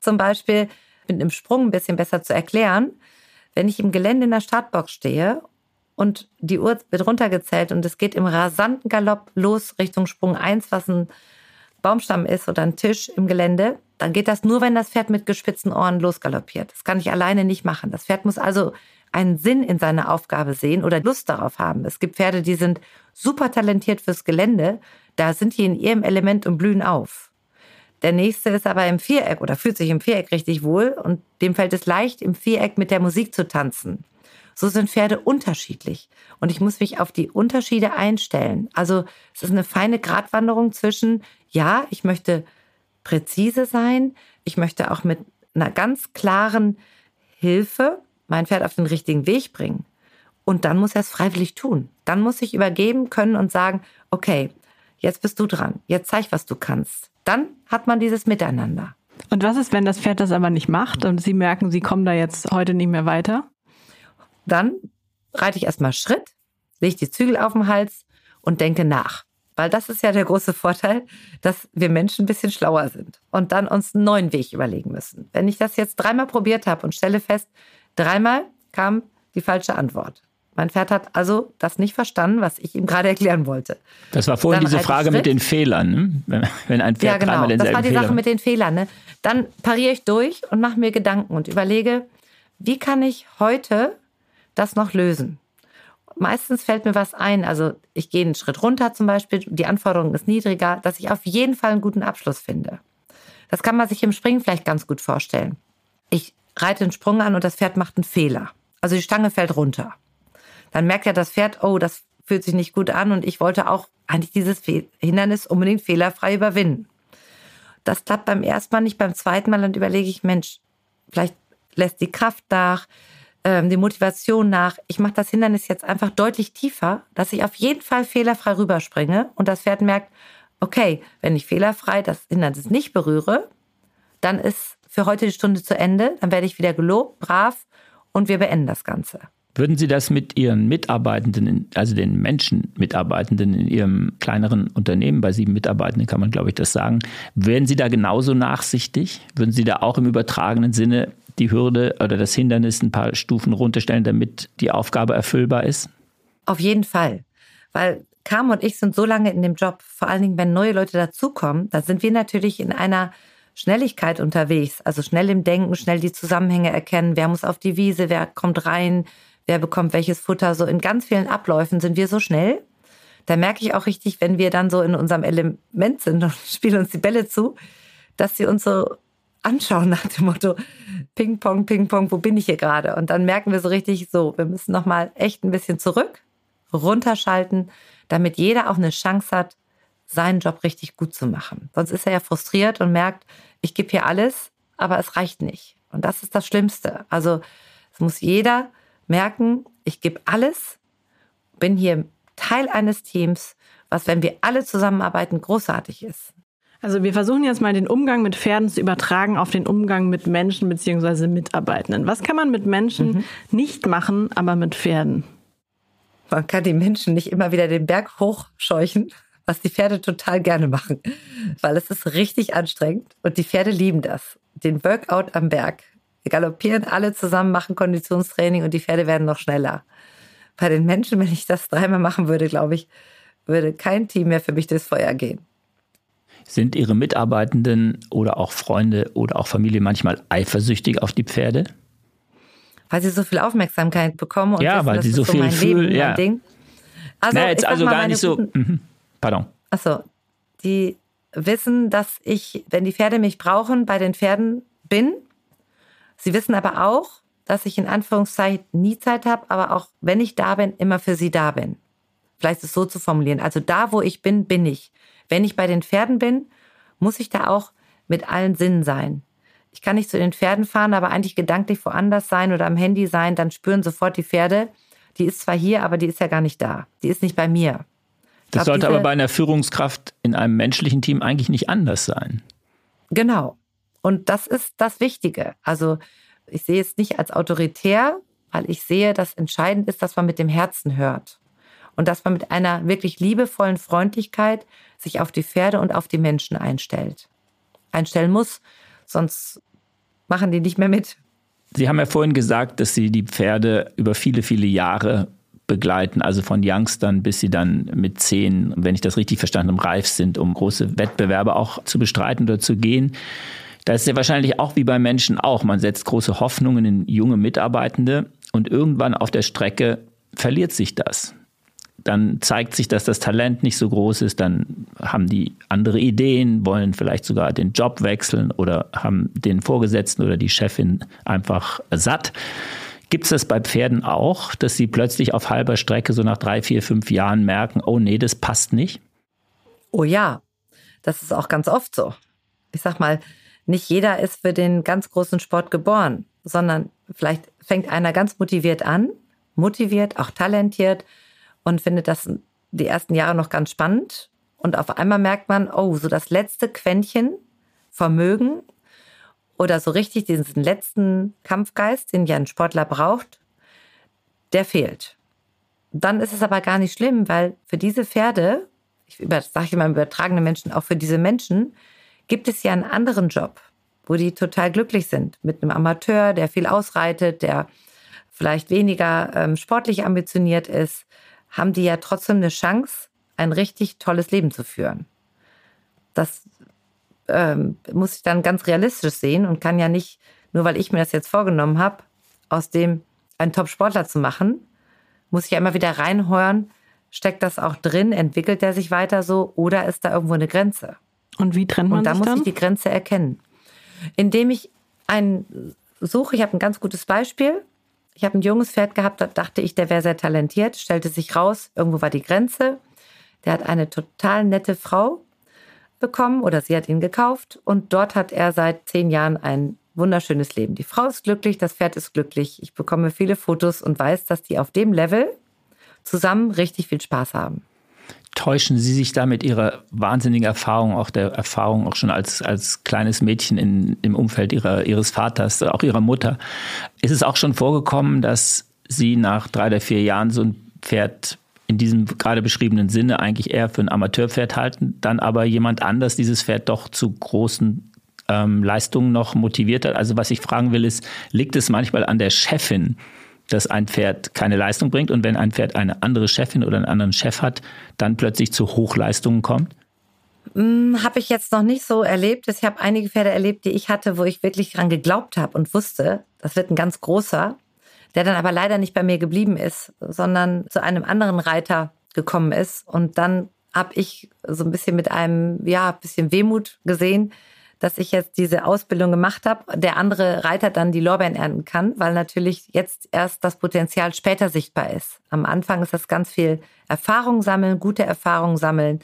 Speaker 4: zum Beispiel mit einem Sprung ein bisschen besser zu erklären. Wenn ich im Gelände in der Startbox stehe und die Uhr wird runtergezählt und es geht im rasanten Galopp los Richtung Sprung 1, was ein Baumstamm ist oder ein Tisch im Gelände, dann geht das nur, wenn das Pferd mit gespitzten Ohren losgaloppiert. Das kann ich alleine nicht machen. Das Pferd muss also einen Sinn in seiner Aufgabe sehen oder Lust darauf haben. Es gibt Pferde, die sind super talentiert fürs Gelände. Da sind die in ihrem Element und blühen auf. Der nächste ist aber im Viereck oder fühlt sich im Viereck richtig wohl und dem fällt es leicht, im Viereck mit der Musik zu tanzen. So sind Pferde unterschiedlich. Und ich muss mich auf die Unterschiede einstellen. Also es ist eine feine Gratwanderung zwischen, ja, ich möchte präzise sein, ich möchte auch mit einer ganz klaren Hilfe mein Pferd auf den richtigen Weg bringen. Und dann muss er es freiwillig tun. Dann muss ich übergeben können und sagen, okay, jetzt bist du dran, jetzt zeig, was du kannst. Dann hat man dieses Miteinander.
Speaker 2: Und was ist, wenn das Pferd das aber nicht macht und Sie merken, Sie kommen da jetzt heute nicht mehr weiter?
Speaker 4: Dann reite ich erstmal Schritt, lege die Zügel auf den Hals und denke nach. Weil das ist ja der große Vorteil, dass wir Menschen ein bisschen schlauer sind und dann uns einen neuen Weg überlegen müssen. Wenn ich das jetzt dreimal probiert habe und stelle fest, dreimal kam die falsche Antwort. Mein Pferd hat also das nicht verstanden, was ich ihm gerade <laughs> erklären wollte.
Speaker 3: Das war vorhin diese Frage mit den Fehlern. Ne? Wenn ein Pferd
Speaker 4: ja, genau.
Speaker 3: dreimal
Speaker 4: Das war die
Speaker 3: Fehler
Speaker 4: Sache mit den Fehlern. Ne? Dann pariere ich durch und mache mir Gedanken und überlege, wie kann ich heute das noch lösen? Meistens fällt mir was ein. Also ich gehe einen Schritt runter zum Beispiel, die Anforderung ist niedriger, dass ich auf jeden Fall einen guten Abschluss finde. Das kann man sich im Springen vielleicht ganz gut vorstellen. Ich reite einen Sprung an und das Pferd macht einen Fehler. Also die Stange fällt runter. Dann merkt ja das Pferd, oh, das fühlt sich nicht gut an und ich wollte auch eigentlich dieses Hindernis unbedingt fehlerfrei überwinden. Das klappt beim ersten Mal nicht, beim zweiten Mal dann überlege ich, Mensch, vielleicht lässt die Kraft nach, ähm, die Motivation nach. Ich mache das Hindernis jetzt einfach deutlich tiefer, dass ich auf jeden Fall fehlerfrei rüberspringe und das Pferd merkt, okay, wenn ich fehlerfrei das Hindernis nicht berühre, dann ist für heute die Stunde zu Ende, dann werde ich wieder gelobt, brav und wir beenden das Ganze.
Speaker 3: Würden Sie das mit Ihren Mitarbeitenden, also den Menschen Mitarbeitenden in Ihrem kleineren Unternehmen, bei sieben Mitarbeitenden kann man, glaube ich, das sagen, wären Sie da genauso nachsichtig? Würden Sie da auch im übertragenen Sinne die Hürde oder das Hindernis ein paar Stufen runterstellen, damit die Aufgabe erfüllbar ist?
Speaker 4: Auf jeden Fall. Weil Carmen und ich sind so lange in dem Job, vor allen Dingen, wenn neue Leute dazukommen, da sind wir natürlich in einer Schnelligkeit unterwegs. Also schnell im Denken, schnell die Zusammenhänge erkennen. Wer muss auf die Wiese, wer kommt rein, wer bekommt welches Futter. So in ganz vielen Abläufen sind wir so schnell. Da merke ich auch richtig, wenn wir dann so in unserem Element sind und <laughs> spielen uns die Bälle zu, dass sie uns so anschauen nach dem Motto Ping Pong, Ping Pong, wo bin ich hier gerade? Und dann merken wir so richtig, so, wir müssen noch mal echt ein bisschen zurück, runterschalten, damit jeder auch eine Chance hat, seinen Job richtig gut zu machen. Sonst ist er ja frustriert und merkt, ich gebe hier alles, aber es reicht nicht. Und das ist das Schlimmste. Also es muss jeder merken, ich gebe alles, bin hier Teil eines Teams, was, wenn wir alle zusammenarbeiten, großartig ist.
Speaker 2: Also wir versuchen jetzt mal den Umgang mit Pferden zu übertragen auf den Umgang mit Menschen bzw. Mitarbeitenden. Was kann man mit Menschen mhm. nicht machen, aber mit Pferden?
Speaker 4: Man kann die Menschen nicht immer wieder den Berg hochscheuchen, was die Pferde total gerne machen, weil es ist richtig anstrengend und die Pferde lieben das. Den Workout am Berg. Wir galoppieren alle zusammen, machen Konditionstraining und die Pferde werden noch schneller. Bei den Menschen, wenn ich das dreimal machen würde, glaube ich, würde kein Team mehr für mich durchs Feuer gehen.
Speaker 3: Sind Ihre Mitarbeitenden oder auch Freunde oder auch Familie manchmal eifersüchtig auf die Pferde?
Speaker 4: Weil sie so viel Aufmerksamkeit bekommen und
Speaker 3: ja,
Speaker 4: wissen,
Speaker 3: weil sie so viel fühlen. Ja. Ding.
Speaker 4: Also,
Speaker 3: Na, jetzt also gar nicht so. Mhm. Pardon.
Speaker 4: Achso, die wissen, dass ich, wenn die Pferde mich brauchen, bei den Pferden bin. Sie wissen aber auch, dass ich in Anführungszeichen nie Zeit habe, aber auch wenn ich da bin, immer für sie da bin vielleicht ist es so zu formulieren. Also da, wo ich bin, bin ich. Wenn ich bei den Pferden bin, muss ich da auch mit allen Sinnen sein. Ich kann nicht zu den Pferden fahren, aber eigentlich gedanklich woanders sein oder am Handy sein, dann spüren sofort die Pferde, die ist zwar hier, aber die ist ja gar nicht da. Die ist nicht bei mir.
Speaker 3: Das sollte aber bei einer Führungskraft in einem menschlichen Team eigentlich nicht anders sein.
Speaker 4: Genau. Und das ist das Wichtige. Also ich sehe es nicht als autoritär, weil ich sehe, dass entscheidend ist, dass man mit dem Herzen hört. Und dass man mit einer wirklich liebevollen Freundlichkeit sich auf die Pferde und auf die Menschen einstellt. Einstellen muss, sonst machen die nicht mehr mit.
Speaker 3: Sie haben ja vorhin gesagt, dass Sie die Pferde über viele, viele Jahre begleiten, also von Youngstern bis sie dann mit zehn, wenn ich das richtig verstanden habe, reif sind, um große Wettbewerbe auch zu bestreiten oder zu gehen. Da ist ja wahrscheinlich auch wie bei Menschen auch. Man setzt große Hoffnungen in junge Mitarbeitende und irgendwann auf der Strecke verliert sich das dann zeigt sich, dass das Talent nicht so groß ist, dann haben die andere Ideen, wollen vielleicht sogar den Job wechseln oder haben den Vorgesetzten oder die Chefin einfach satt. Gibt es das bei Pferden auch, dass sie plötzlich auf halber Strecke so nach drei, vier, fünf Jahren merken, oh nee, das passt nicht?
Speaker 4: Oh ja, das ist auch ganz oft so. Ich sag mal, nicht jeder ist für den ganz großen Sport geboren, sondern vielleicht fängt einer ganz motiviert an, motiviert, auch talentiert, und findet das die ersten Jahre noch ganz spannend. Und auf einmal merkt man, oh, so das letzte Quäntchen Vermögen oder so richtig diesen letzten Kampfgeist, den ja ein Sportler braucht, der fehlt. Dann ist es aber gar nicht schlimm, weil für diese Pferde, ich sage immer übertragene Menschen, auch für diese Menschen, gibt es ja einen anderen Job, wo die total glücklich sind. Mit einem Amateur, der viel ausreitet, der vielleicht weniger ähm, sportlich ambitioniert ist, haben die ja trotzdem eine Chance, ein richtig tolles Leben zu führen. Das ähm, muss ich dann ganz realistisch sehen und kann ja nicht, nur weil ich mir das jetzt vorgenommen habe, aus dem einen Top-Sportler zu machen, muss ich ja immer wieder reinhören, steckt das auch drin, entwickelt er sich weiter so oder ist da irgendwo eine Grenze?
Speaker 2: Und wie trennt man
Speaker 4: Und da muss
Speaker 2: dann?
Speaker 4: ich die Grenze erkennen. Indem ich einen suche, ich habe ein ganz gutes Beispiel. Ich habe ein junges Pferd gehabt, da dachte ich, der wäre sehr talentiert, stellte sich raus, irgendwo war die Grenze. Der hat eine total nette Frau bekommen oder sie hat ihn gekauft und dort hat er seit zehn Jahren ein wunderschönes Leben. Die Frau ist glücklich, das Pferd ist glücklich. Ich bekomme viele Fotos und weiß, dass die auf dem Level zusammen richtig viel Spaß haben
Speaker 3: täuschen Sie sich da mit Ihrer wahnsinnigen Erfahrung, auch der Erfahrung auch schon als, als kleines Mädchen in, im Umfeld ihrer, Ihres Vaters, auch Ihrer Mutter. Ist es auch schon vorgekommen, dass Sie nach drei oder vier Jahren so ein Pferd in diesem gerade beschriebenen Sinne eigentlich eher für ein Amateurpferd halten, dann aber jemand anders dieses Pferd doch zu großen ähm, Leistungen noch motiviert hat? Also was ich fragen will, ist, liegt es manchmal an der Chefin, dass ein Pferd keine Leistung bringt und wenn ein Pferd eine andere Chefin oder einen anderen Chef hat, dann plötzlich zu Hochleistungen kommt?
Speaker 4: Hm, habe ich jetzt noch nicht so erlebt. Ich habe einige Pferde erlebt, die ich hatte, wo ich wirklich dran geglaubt habe und wusste, das wird ein ganz großer, der dann aber leider nicht bei mir geblieben ist, sondern zu einem anderen Reiter gekommen ist. Und dann habe ich so ein bisschen mit einem, ja, bisschen Wehmut gesehen, dass ich jetzt diese Ausbildung gemacht habe, der andere Reiter dann die Lorbeeren ernten kann, weil natürlich jetzt erst das Potenzial später sichtbar ist. Am Anfang ist das ganz viel Erfahrung sammeln, gute Erfahrung sammeln,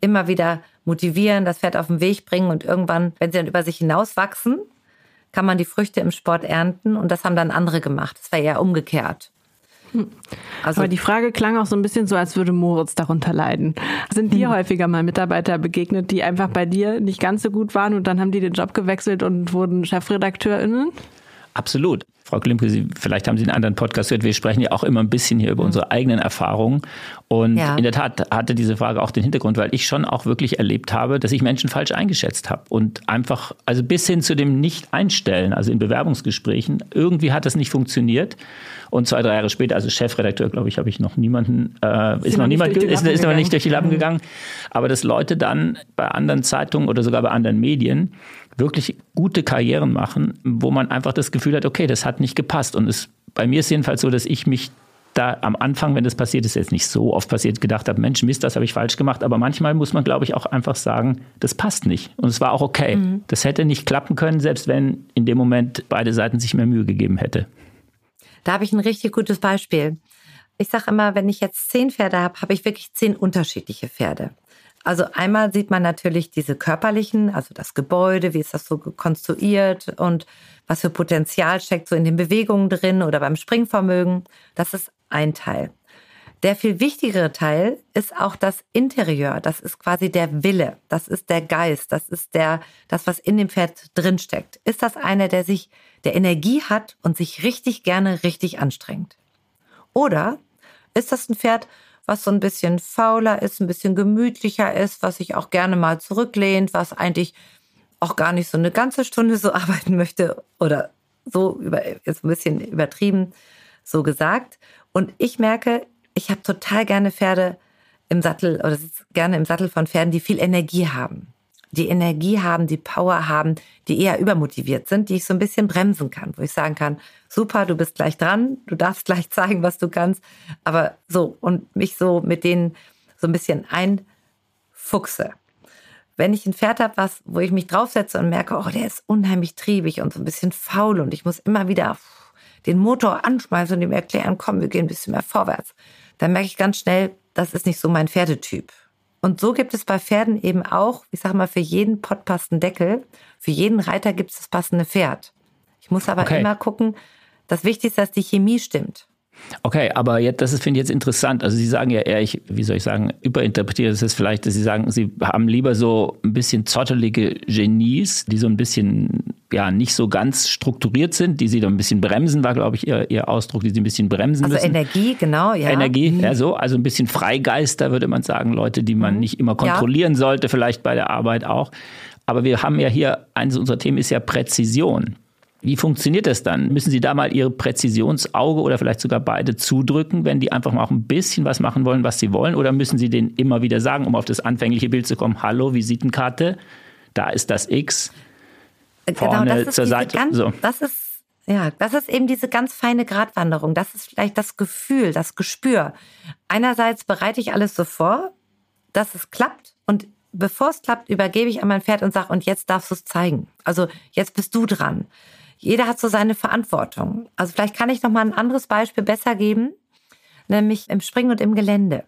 Speaker 4: immer wieder motivieren, das Pferd auf den Weg bringen und irgendwann, wenn sie dann über sich hinauswachsen, kann man die Früchte im Sport ernten und das haben dann andere gemacht. Das war eher umgekehrt.
Speaker 2: Also, Aber die Frage klang auch so ein bisschen so, als würde Moritz darunter leiden. Sind dir hm. häufiger mal Mitarbeiter begegnet, die einfach bei dir nicht ganz so gut waren und dann haben die den Job gewechselt und wurden ChefredakteurInnen?
Speaker 3: Absolut. Frau Klimke, Sie, vielleicht haben Sie einen anderen Podcast gehört. Wir sprechen ja auch immer ein bisschen hier über mhm. unsere eigenen Erfahrungen. Und ja. in der Tat hatte diese Frage auch den Hintergrund, weil ich schon auch wirklich erlebt habe, dass ich Menschen falsch eingeschätzt habe. Und einfach, also bis hin zu dem Nicht-Einstellen, also in Bewerbungsgesprächen, irgendwie hat das nicht funktioniert. Und zwei, drei Jahre später, also Chefredakteur, glaube ich, habe ich noch niemanden, äh, ist noch niemand, ist, ist noch nicht durch die Lappen mhm. gegangen. Aber dass Leute dann bei anderen Zeitungen oder sogar bei anderen Medien wirklich gute Karrieren machen, wo man einfach das Gefühl hat, okay, das hat nicht gepasst. Und es, bei mir ist jedenfalls so, dass ich mich da am Anfang, wenn das passiert ist, jetzt nicht so oft passiert, gedacht habe, Mensch, Mist, das habe ich falsch gemacht. Aber manchmal muss man, glaube ich, auch einfach sagen, das passt nicht. Und es war auch okay. Mhm. Das hätte nicht klappen können, selbst wenn in dem Moment beide Seiten sich mehr Mühe gegeben hätte.
Speaker 4: Da habe ich ein richtig gutes Beispiel. Ich sage immer, wenn ich jetzt zehn Pferde habe, habe ich wirklich zehn unterschiedliche Pferde. Also einmal sieht man natürlich diese körperlichen, also das Gebäude, wie ist das so konstruiert und was für Potenzial steckt so in den Bewegungen drin oder beim Springvermögen. Das ist ein Teil. Der viel wichtigere Teil ist auch das Interieur. Das ist quasi der Wille. Das ist der Geist. Das ist der, das, was in dem Pferd drinsteckt. Ist das einer, der sich, der Energie hat und sich richtig gerne richtig anstrengt? Oder ist das ein Pferd, was so ein bisschen fauler ist, ein bisschen gemütlicher ist, was sich auch gerne mal zurücklehnt, was eigentlich auch gar nicht so eine ganze Stunde so <laughs> arbeiten möchte oder so über, jetzt ein bisschen übertrieben so gesagt. Und ich merke, ich habe total gerne Pferde im Sattel oder sitze gerne im Sattel von Pferden, die viel Energie haben. Die Energie haben, die Power haben, die eher übermotiviert sind, die ich so ein bisschen bremsen kann, wo ich sagen kann, super, du bist gleich dran, du darfst gleich zeigen, was du kannst, aber so und mich so mit denen so ein bisschen einfuchse. Wenn ich ein Pferd habe, was, wo ich mich draufsetze und merke, oh, der ist unheimlich triebig und so ein bisschen faul und ich muss immer wieder den Motor anschmeißen und ihm erklären, komm, wir gehen ein bisschen mehr vorwärts, dann merke ich ganz schnell, das ist nicht so mein Pferdetyp. Und so gibt es bei Pferden eben auch, ich sage mal, für jeden Pott passt ein Deckel. Für jeden Reiter gibt es das passende Pferd. Ich muss aber okay. immer gucken, das Wichtigste ist, dass die Chemie stimmt.
Speaker 3: Okay, aber jetzt, das finde ich jetzt interessant. Also Sie sagen ja eher, ich, wie soll ich sagen, überinterpretiere das jetzt vielleicht, dass Sie sagen, Sie haben lieber so ein bisschen zottelige Genies, die so ein bisschen, ja, nicht so ganz strukturiert sind, die Sie dann ein bisschen bremsen, war, glaube ich, Ihr, Ihr Ausdruck, die Sie ein bisschen bremsen
Speaker 4: also
Speaker 3: müssen.
Speaker 4: Also Energie, genau, ja.
Speaker 3: Energie, mhm. ja, so. Also ein bisschen Freigeister, würde man sagen. Leute, die man mhm. nicht immer kontrollieren ja. sollte, vielleicht bei der Arbeit auch. Aber wir haben ja hier, eines unserer Themen ist ja Präzision. Wie funktioniert das dann? Müssen Sie da mal Ihr Präzisionsauge oder vielleicht sogar beide zudrücken, wenn die einfach mal auch ein bisschen was machen wollen, was sie wollen? Oder müssen Sie denen immer wieder sagen, um auf das anfängliche Bild zu kommen, hallo, Visitenkarte, da ist das X,
Speaker 4: äh, genau, vorne genau, zur Seite. Ganz, so. Das ist ja, das ist eben diese ganz feine Gratwanderung. Das ist vielleicht das Gefühl, das Gespür. Einerseits bereite ich alles so vor, dass es klappt und bevor es klappt, übergebe ich an mein Pferd und sage, und jetzt darfst du es zeigen. Also jetzt bist du dran jeder hat so seine Verantwortung. Also vielleicht kann ich noch mal ein anderes Beispiel besser geben, nämlich im Springen und im Gelände.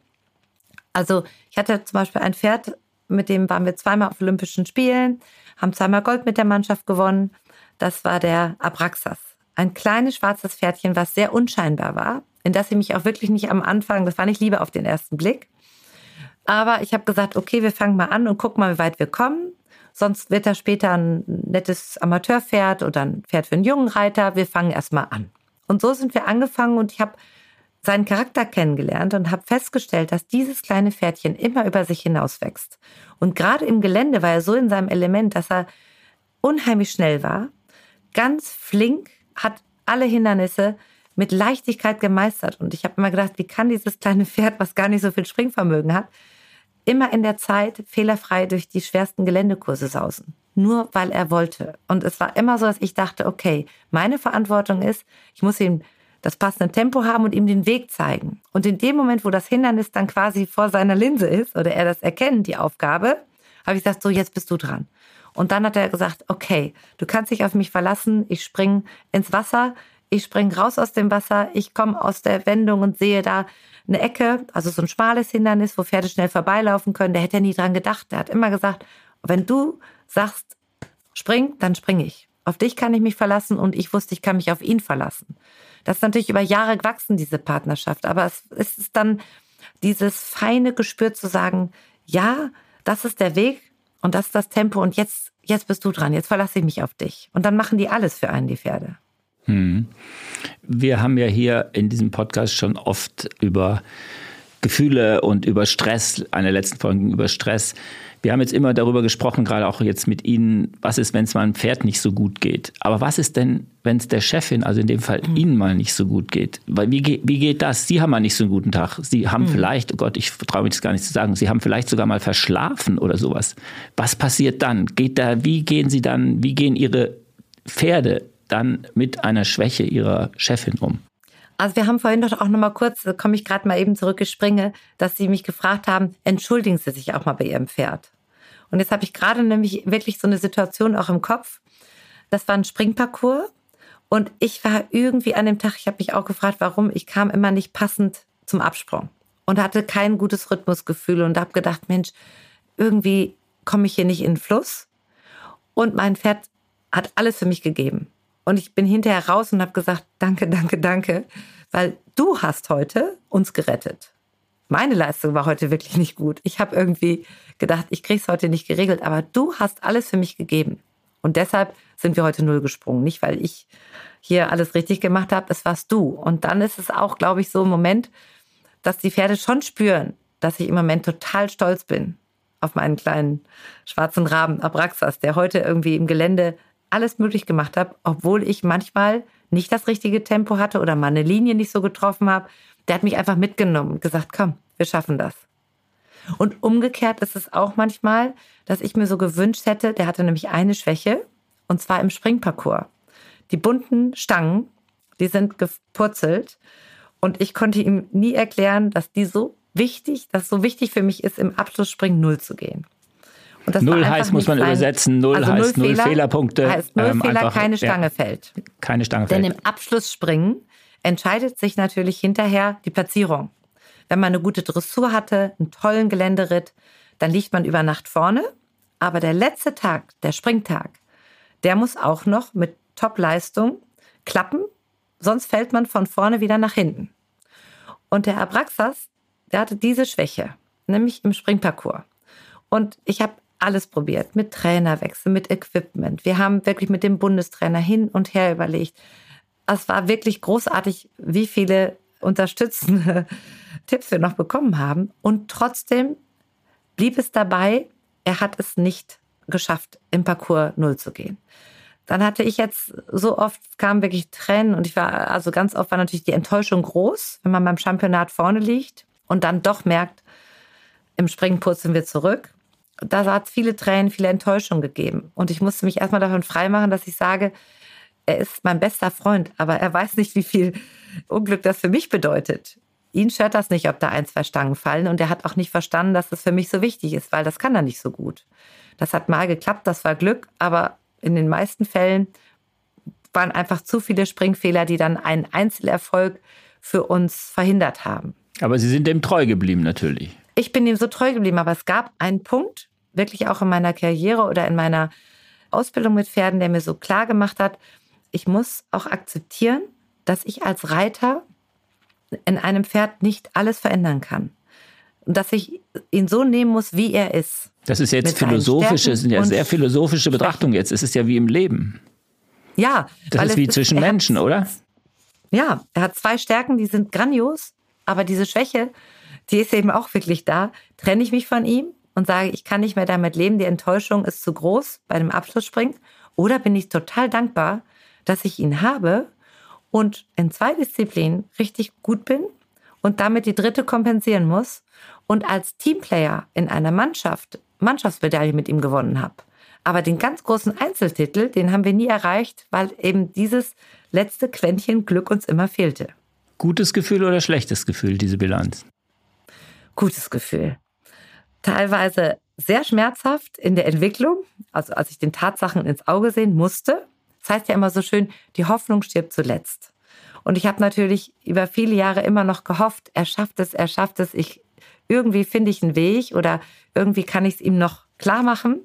Speaker 4: Also ich hatte zum Beispiel ein Pferd, mit dem waren wir zweimal auf Olympischen Spielen, haben zweimal Gold mit der Mannschaft gewonnen. Das war der Abraxas. Ein kleines schwarzes Pferdchen, was sehr unscheinbar war, in das ich mich auch wirklich nicht am Anfang, das war nicht Liebe auf den ersten Blick. Aber ich habe gesagt, okay, wir fangen mal an und gucken mal, wie weit wir kommen. Sonst wird er später ein nettes Amateurpferd oder ein Pferd für einen jungen Reiter. Wir fangen erstmal an. Und so sind wir angefangen und ich habe seinen Charakter kennengelernt und habe festgestellt, dass dieses kleine Pferdchen immer über sich hinauswächst. Und gerade im Gelände war er so in seinem Element, dass er unheimlich schnell war, ganz flink, hat alle Hindernisse mit Leichtigkeit gemeistert. Und ich habe immer gedacht, wie kann dieses kleine Pferd, was gar nicht so viel Springvermögen hat, immer in der Zeit fehlerfrei durch die schwersten Geländekurse sausen. Nur weil er wollte. Und es war immer so, dass ich dachte, okay, meine Verantwortung ist, ich muss ihm das passende Tempo haben und ihm den Weg zeigen. Und in dem Moment, wo das Hindernis dann quasi vor seiner Linse ist oder er das erkennt, die Aufgabe, habe ich gesagt, so jetzt bist du dran. Und dann hat er gesagt, okay, du kannst dich auf mich verlassen, ich spring ins Wasser, ich springe raus aus dem Wasser, ich komme aus der Wendung und sehe da eine Ecke, also so ein schmales Hindernis, wo Pferde schnell vorbeilaufen können. Der hätte nie dran gedacht. Der hat immer gesagt, wenn du sagst, spring, dann springe ich. Auf dich kann ich mich verlassen und ich wusste, ich kann mich auf ihn verlassen. Das ist natürlich über Jahre gewachsen, diese Partnerschaft. Aber es ist dann dieses feine Gespür zu sagen, ja, das ist der Weg und das ist das Tempo und jetzt, jetzt bist du dran, jetzt verlasse ich mich auf dich. Und dann machen die alles für einen, die Pferde.
Speaker 3: Hm. Wir haben ja hier in diesem Podcast schon oft über Gefühle und über Stress, eine letzten Folge über Stress. Wir haben jetzt immer darüber gesprochen, gerade auch jetzt mit Ihnen, was ist, wenn es mal einem Pferd nicht so gut geht. Aber was ist denn, wenn es der Chefin, also in dem Fall mhm. Ihnen mal nicht so gut geht? Weil wie, wie geht das? Sie haben mal nicht so einen guten Tag. Sie haben mhm. vielleicht, oh Gott, ich traue mich das gar nicht zu sagen, Sie haben vielleicht sogar mal verschlafen oder sowas. Was passiert dann? Geht da, wie gehen Sie dann, wie gehen Ihre Pferde dann mit einer Schwäche ihrer Chefin um?
Speaker 4: Also wir haben vorhin doch auch noch mal kurz, da komme ich gerade mal eben zurück, ich springe, dass Sie mich gefragt haben, entschuldigen Sie sich auch mal bei Ihrem Pferd. Und jetzt habe ich gerade nämlich wirklich so eine Situation auch im Kopf. Das war ein Springparcours und ich war irgendwie an dem Tag, ich habe mich auch gefragt, warum, ich kam immer nicht passend zum Absprung und hatte kein gutes Rhythmusgefühl und habe gedacht, Mensch, irgendwie komme ich hier nicht in den Fluss. Und mein Pferd hat alles für mich gegeben. Und ich bin hinterher raus und habe gesagt, danke, danke, danke, weil du hast heute uns gerettet. Meine Leistung war heute wirklich nicht gut. Ich habe irgendwie gedacht, ich kriege es heute nicht geregelt, aber du hast alles für mich gegeben. Und deshalb sind wir heute null gesprungen. Nicht, weil ich hier alles richtig gemacht habe, das warst du. Und dann ist es auch, glaube ich, so ein Moment, dass die Pferde schon spüren, dass ich im Moment total stolz bin auf meinen kleinen schwarzen Raben Abraxas, der heute irgendwie im Gelände alles möglich gemacht hat, obwohl ich manchmal nicht das richtige Tempo hatte oder meine Linie nicht so getroffen habe. Der hat mich einfach mitgenommen und gesagt, komm, wir schaffen das. Und umgekehrt ist es auch manchmal, dass ich mir so gewünscht hätte, der hatte nämlich eine Schwäche, und zwar im Springparcours. Die bunten Stangen, die sind gepurzelt. Und ich konnte ihm nie erklären, dass die so wichtig, dass so wichtig für mich ist, im Abschlussspringen Null zu gehen.
Speaker 3: Null heißt, muss man sein, übersetzen, Null also heißt Null, Fehler,
Speaker 4: Fehlerpunkte. Heißt Null ähm, Fehler, einfach, keine Stange
Speaker 3: ja,
Speaker 4: fällt.
Speaker 3: Keine Stange fällt.
Speaker 4: Denn im Abschlussspringen entscheidet sich natürlich hinterher die Platzierung. Wenn man eine gute Dressur hatte, einen tollen Geländeritt, dann liegt man über Nacht vorne. Aber der letzte Tag, der Springtag, der muss auch noch mit Top-Leistung klappen, sonst fällt man von vorne wieder nach hinten. Und der Abraxas, der hatte diese Schwäche, nämlich im Springparcours. Und ich habe alles probiert, mit Trainerwechsel, mit Equipment. Wir haben wirklich mit dem Bundestrainer hin und her überlegt. Es war wirklich großartig, wie viele unterstützende <laughs> Tipps wir noch bekommen haben. Und trotzdem blieb es dabei, er hat es nicht geschafft, im Parcours Null zu gehen. Dann hatte ich jetzt so oft kamen wirklich Tränen und ich war, also ganz oft war natürlich die Enttäuschung groß, wenn man beim Championat vorne liegt und dann doch merkt, im Springen purzeln wir zurück. Da hat es viele Tränen, viele Enttäuschungen gegeben. Und ich musste mich erstmal davon freimachen, dass ich sage, er ist mein bester Freund, aber er weiß nicht, wie viel Unglück das für mich bedeutet. Ihn stört das nicht, ob da ein, zwei Stangen fallen. Und er hat auch nicht verstanden, dass das für mich so wichtig ist, weil das kann er nicht so gut. Das hat mal geklappt, das war Glück, aber in den meisten Fällen waren einfach zu viele Springfehler, die dann einen Einzelerfolg für uns verhindert haben.
Speaker 3: Aber Sie sind dem treu geblieben natürlich.
Speaker 4: Ich bin ihm so treu geblieben, aber es gab einen Punkt, wirklich auch in meiner Karriere oder in meiner Ausbildung mit Pferden, der mir so klar gemacht hat, ich muss auch akzeptieren, dass ich als Reiter in einem Pferd nicht alles verändern kann. Und dass ich ihn so nehmen muss, wie er ist.
Speaker 3: Das ist jetzt philosophische, sind ja sehr philosophische Betrachtung jetzt. Es ist ja wie im Leben.
Speaker 4: Ja.
Speaker 3: Das ist wie zwischen Menschen,
Speaker 4: hat,
Speaker 3: oder?
Speaker 4: Ja, er hat zwei Stärken, die sind grandios, aber diese Schwäche, die ist eben auch wirklich da. Trenne ich mich von ihm und sage, ich kann nicht mehr damit leben, die Enttäuschung ist zu groß bei dem Abschlussspringen? Oder bin ich total dankbar, dass ich ihn habe und in zwei Disziplinen richtig gut bin und damit die dritte kompensieren muss und als Teamplayer in einer Mannschaft Mannschaftsmedaille mit ihm gewonnen habe. Aber den ganz großen Einzeltitel, den haben wir nie erreicht, weil eben dieses letzte Quäntchen Glück uns immer fehlte.
Speaker 3: Gutes Gefühl oder schlechtes Gefühl, diese Bilanz?
Speaker 4: Gutes Gefühl. Teilweise sehr schmerzhaft in der Entwicklung, also als ich den Tatsachen ins Auge sehen musste, das heißt ja immer so schön, die Hoffnung stirbt zuletzt. Und ich habe natürlich über viele Jahre immer noch gehofft, er schafft es, er schafft es. Ich, irgendwie finde ich einen Weg oder irgendwie kann ich es ihm noch klar machen.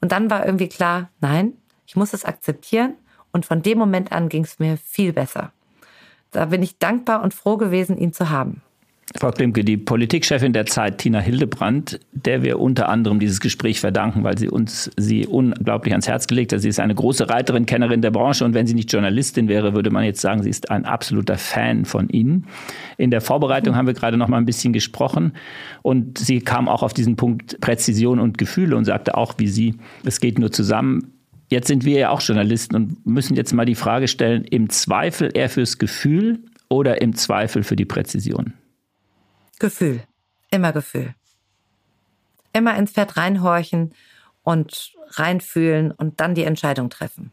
Speaker 4: Und dann war irgendwie klar, nein, ich muss es akzeptieren. Und von dem Moment an ging es mir viel besser. Da bin ich dankbar und froh gewesen, ihn zu haben.
Speaker 3: Frau Klimke, die Politikchefin der Zeit, Tina Hildebrand, der wir unter anderem dieses Gespräch verdanken, weil sie uns sie unglaublich ans Herz gelegt hat. Sie ist eine große Reiterin, Kennerin der Branche und wenn sie nicht Journalistin wäre, würde man jetzt sagen, sie ist ein absoluter Fan von Ihnen. In der Vorbereitung haben wir gerade noch mal ein bisschen gesprochen und sie kam auch auf diesen Punkt Präzision und Gefühle und sagte auch, wie Sie, es geht nur zusammen. Jetzt sind wir ja auch Journalisten und müssen jetzt mal die Frage stellen, im Zweifel eher fürs Gefühl oder im Zweifel für die Präzision?
Speaker 4: Gefühl. Immer Gefühl. Immer ins Pferd reinhorchen und reinfühlen und dann die Entscheidung treffen.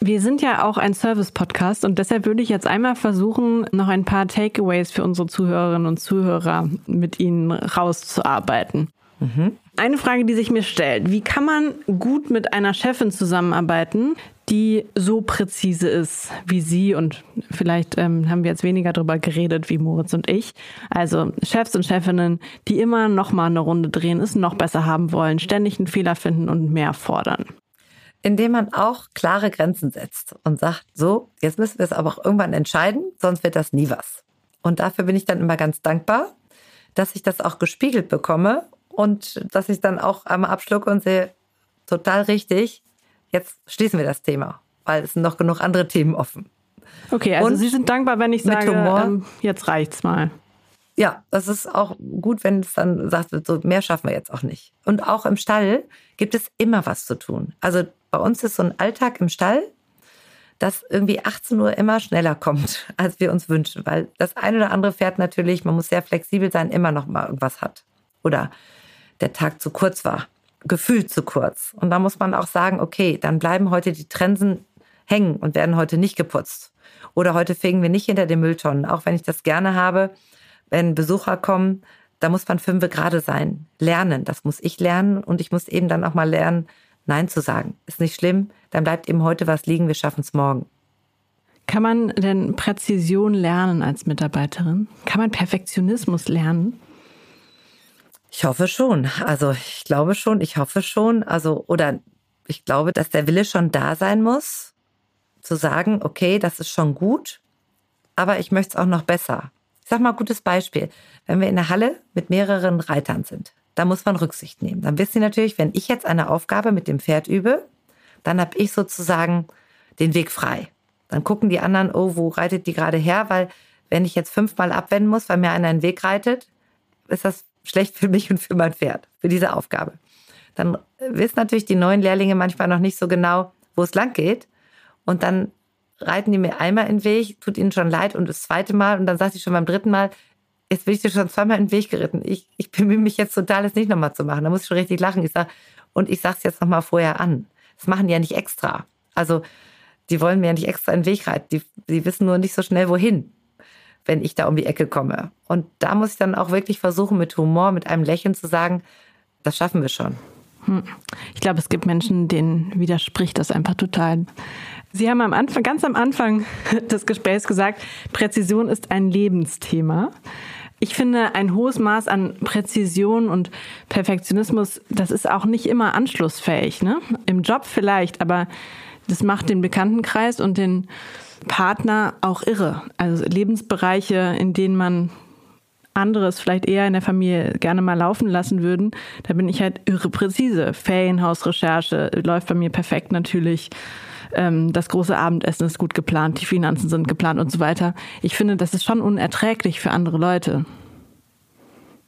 Speaker 2: Wir sind ja auch ein Service-Podcast und deshalb würde ich jetzt einmal versuchen, noch ein paar Takeaways für unsere Zuhörerinnen und Zuhörer mit Ihnen rauszuarbeiten. Mhm. Eine Frage, die sich mir stellt, wie kann man gut mit einer Chefin zusammenarbeiten, die so präzise ist wie Sie und vielleicht ähm, haben wir jetzt weniger darüber geredet wie Moritz und ich. Also Chefs und Chefinnen, die immer noch mal eine Runde drehen, es noch besser haben wollen, ständig einen Fehler finden und mehr fordern.
Speaker 4: Indem man auch klare Grenzen setzt und sagt, so, jetzt müssen wir es aber auch irgendwann entscheiden, sonst wird das nie was. Und dafür bin ich dann immer ganz dankbar, dass ich das auch gespiegelt bekomme und dass ich dann auch einmal abschlucke und sehe, total richtig, jetzt schließen wir das Thema, weil es sind noch genug andere Themen offen.
Speaker 2: Okay, also und Sie sind dankbar, wenn ich sage, ähm, jetzt reicht's mal.
Speaker 4: Ja, das ist auch gut, wenn es dann sagt, so mehr schaffen wir jetzt auch nicht. Und auch im Stall gibt es immer was zu tun. Also bei uns ist so ein Alltag im Stall, dass irgendwie 18 Uhr immer schneller kommt, <laughs> als wir uns wünschen, weil das eine oder andere Pferd natürlich, man muss sehr flexibel sein, immer noch mal irgendwas hat. Oder der Tag zu kurz war gefühlt zu kurz. Und da muss man auch sagen, okay, dann bleiben heute die Trensen hängen und werden heute nicht geputzt. Oder heute fegen wir nicht hinter den Mülltonnen, auch wenn ich das gerne habe. Wenn Besucher kommen, da muss man fünf gerade sein. Lernen, das muss ich lernen und ich muss eben dann auch mal lernen, Nein zu sagen. Ist nicht schlimm, dann bleibt eben heute was liegen, wir schaffen es morgen.
Speaker 2: Kann man denn Präzision lernen als Mitarbeiterin? Kann man Perfektionismus lernen?
Speaker 4: Ich hoffe schon. Also ich glaube schon, ich hoffe schon. Also, oder ich glaube, dass der Wille schon da sein muss, zu sagen, okay, das ist schon gut, aber ich möchte es auch noch besser. Ich sag mal gutes Beispiel. Wenn wir in der Halle mit mehreren Reitern sind, da muss man Rücksicht nehmen. Dann wissen Sie natürlich, wenn ich jetzt eine Aufgabe mit dem Pferd übe, dann habe ich sozusagen den Weg frei. Dann gucken die anderen, oh, wo reitet die gerade her? Weil wenn ich jetzt fünfmal abwenden muss, weil mir einer einen Weg reitet, ist das schlecht für mich und für mein Pferd, für diese Aufgabe. Dann wissen natürlich die neuen Lehrlinge manchmal noch nicht so genau, wo es lang geht. Und dann reiten die mir einmal in den Weg, tut ihnen schon leid und das zweite Mal und dann sagt sie schon beim dritten Mal, jetzt bin ich dir schon zweimal in den Weg geritten. Ich, ich bemühe mich jetzt total, es nicht nochmal zu machen. Da muss ich schon richtig lachen. Ich sag, und ich sage es jetzt nochmal vorher an. Das machen die ja nicht extra. Also die wollen mir ja nicht extra in den Weg reiten. Die, die wissen nur nicht so schnell, wohin wenn ich da um die Ecke komme. Und da muss ich dann auch wirklich versuchen, mit Humor, mit einem Lächeln zu sagen, das schaffen wir schon.
Speaker 2: Hm. Ich glaube, es gibt Menschen, denen widerspricht das einfach total. Sie haben am Anfang, ganz am Anfang <laughs> des Gesprächs gesagt, Präzision ist ein Lebensthema. Ich finde, ein hohes Maß an Präzision und Perfektionismus, das ist auch nicht immer anschlussfähig. Ne? Im Job vielleicht, aber das macht den Bekanntenkreis und den Partner auch irre. Also Lebensbereiche, in denen man anderes vielleicht eher in der Familie gerne mal laufen lassen würden, da bin ich halt irre präzise. Ferienhausrecherche läuft bei mir perfekt natürlich. Ähm, das große Abendessen ist gut geplant, die Finanzen sind geplant und so weiter. Ich finde, das ist schon unerträglich für andere Leute.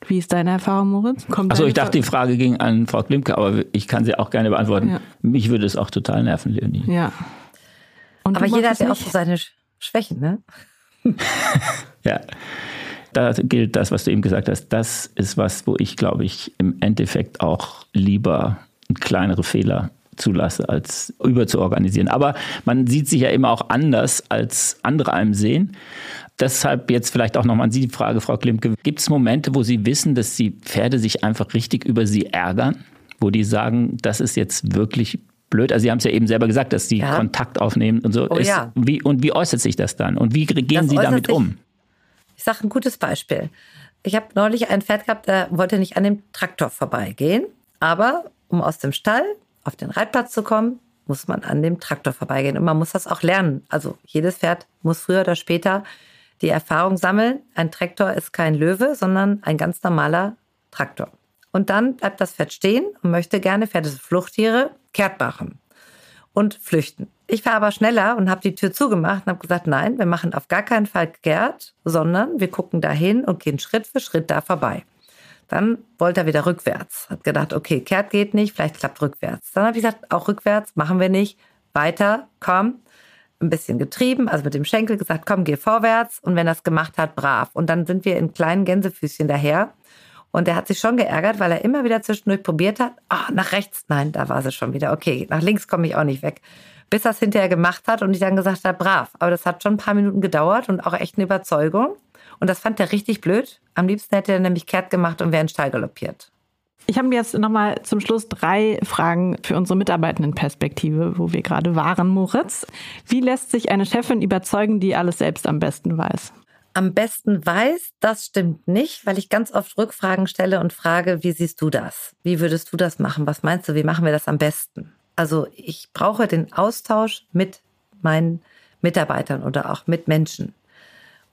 Speaker 2: Wie ist deine Erfahrung, Moritz?
Speaker 3: also ich dachte, die Frage ging an Frau Klimke, aber ich kann sie auch gerne beantworten. Ja. Mich würde es auch total nerven, Leonie.
Speaker 2: Ja,
Speaker 4: und Aber jeder hat ja auch seine Schwächen, ne? <laughs>
Speaker 3: ja. Da gilt das, was du eben gesagt hast. Das ist was, wo ich, glaube ich, im Endeffekt auch lieber kleinere Fehler zulasse, als überzuorganisieren. Aber man sieht sich ja immer auch anders, als andere einem sehen. Deshalb jetzt vielleicht auch nochmal an Sie die Frage, Frau Klimke. Gibt es Momente, wo Sie wissen, dass die Pferde sich einfach richtig über Sie ärgern? Wo die sagen, das ist jetzt wirklich blöd. Also Sie haben es ja eben selber gesagt, dass Sie ja. Kontakt aufnehmen und so.
Speaker 4: Oh, ist, ja.
Speaker 3: wie, und wie äußert sich das dann? Und wie gehen das Sie damit sich, um?
Speaker 4: Ich sage ein gutes Beispiel. Ich habe neulich ein Pferd gehabt, der wollte nicht an dem Traktor vorbeigehen. Aber um aus dem Stall auf den Reitplatz zu kommen, muss man an dem Traktor vorbeigehen. Und man muss das auch lernen. Also jedes Pferd muss früher oder später die Erfahrung sammeln. Ein Traktor ist kein Löwe, sondern ein ganz normaler Traktor. Und dann bleibt das Pferd stehen und möchte gerne, Pferde Fluchttiere, kehrt machen und flüchten. Ich war aber schneller und habe die Tür zugemacht und habe gesagt, nein, wir machen auf gar keinen Fall kehrt, sondern wir gucken dahin und gehen Schritt für Schritt da vorbei. Dann wollte er wieder rückwärts. Hat gedacht, okay, kehrt geht nicht, vielleicht klappt rückwärts. Dann habe ich gesagt, auch rückwärts machen wir nicht. Weiter, komm. Ein bisschen getrieben, also mit dem Schenkel gesagt, komm, geh vorwärts. Und wenn er es gemacht hat, brav. Und dann sind wir in kleinen Gänsefüßchen daher. Und er hat sich schon geärgert, weil er immer wieder zwischendurch probiert hat. Ah, nach rechts, nein, da war sie schon wieder. Okay, nach links komme ich auch nicht weg. Bis er es hinterher gemacht hat und ich dann gesagt habe, brav. Aber das hat schon ein paar Minuten gedauert und auch echt eine Überzeugung. Und das fand er richtig blöd. Am liebsten hätte er nämlich kehrt gemacht und wäre in den Stall galoppiert.
Speaker 2: Ich habe jetzt nochmal zum Schluss drei Fragen für unsere Mitarbeitendenperspektive, wo wir gerade waren, Moritz. Wie lässt sich eine Chefin überzeugen, die alles selbst am besten weiß?
Speaker 4: Am besten weiß, das stimmt nicht, weil ich ganz oft Rückfragen stelle und frage, wie siehst du das? Wie würdest du das machen? Was meinst du, wie machen wir das am besten? Also ich brauche den Austausch mit meinen Mitarbeitern oder auch mit Menschen,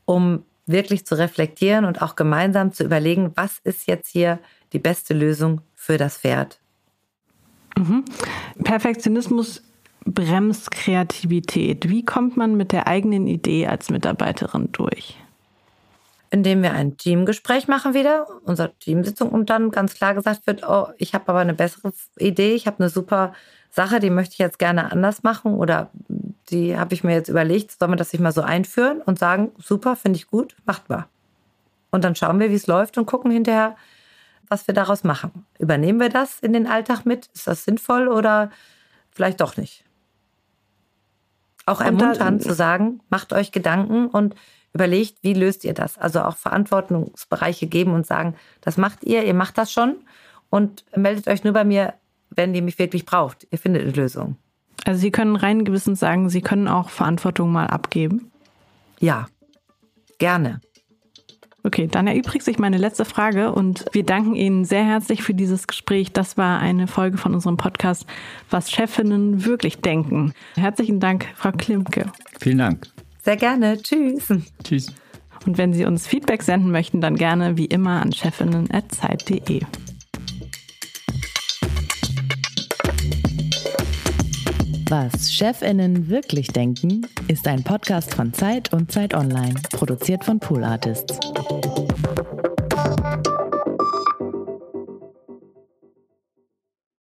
Speaker 4: um wirklich zu reflektieren und auch gemeinsam zu überlegen, was ist jetzt hier die beste Lösung für das Pferd.
Speaker 2: Mhm. Perfektionismus bremst Kreativität. Wie kommt man mit der eigenen Idee als Mitarbeiterin durch?
Speaker 4: Indem wir ein Teamgespräch machen wieder, unsere Teamsitzung und dann ganz klar gesagt wird, oh, ich habe aber eine bessere Idee, ich habe eine super Sache, die möchte ich jetzt gerne anders machen oder die habe ich mir jetzt überlegt, soll man das sich mal so einführen und sagen, super, finde ich gut, macht mal. Und dann schauen wir, wie es läuft und gucken hinterher, was wir daraus machen. Übernehmen wir das in den Alltag mit? Ist das sinnvoll oder vielleicht doch nicht? Auch ermuntern zu sagen, macht euch Gedanken und überlegt, wie löst ihr das? Also auch Verantwortungsbereiche geben und sagen, das macht ihr, ihr macht das schon und meldet euch nur bei mir, wenn ihr mich wirklich braucht. Ihr findet eine Lösung.
Speaker 2: Also Sie können rein gewissens sagen, Sie können auch Verantwortung mal abgeben?
Speaker 4: Ja, gerne.
Speaker 2: Okay, dann erübrigt sich meine letzte Frage und wir danken Ihnen sehr herzlich für dieses Gespräch. Das war eine Folge von unserem Podcast, was Chefinnen wirklich denken. Herzlichen Dank, Frau Klimke.
Speaker 3: Vielen Dank.
Speaker 4: Sehr gerne. Tschüss.
Speaker 3: Tschüss.
Speaker 2: Und wenn Sie uns Feedback senden möchten, dann gerne wie immer an chefinnen.zeit.de.
Speaker 1: Was Chefinnen wirklich denken, ist ein Podcast von Zeit und Zeit Online, produziert von Pool Artists.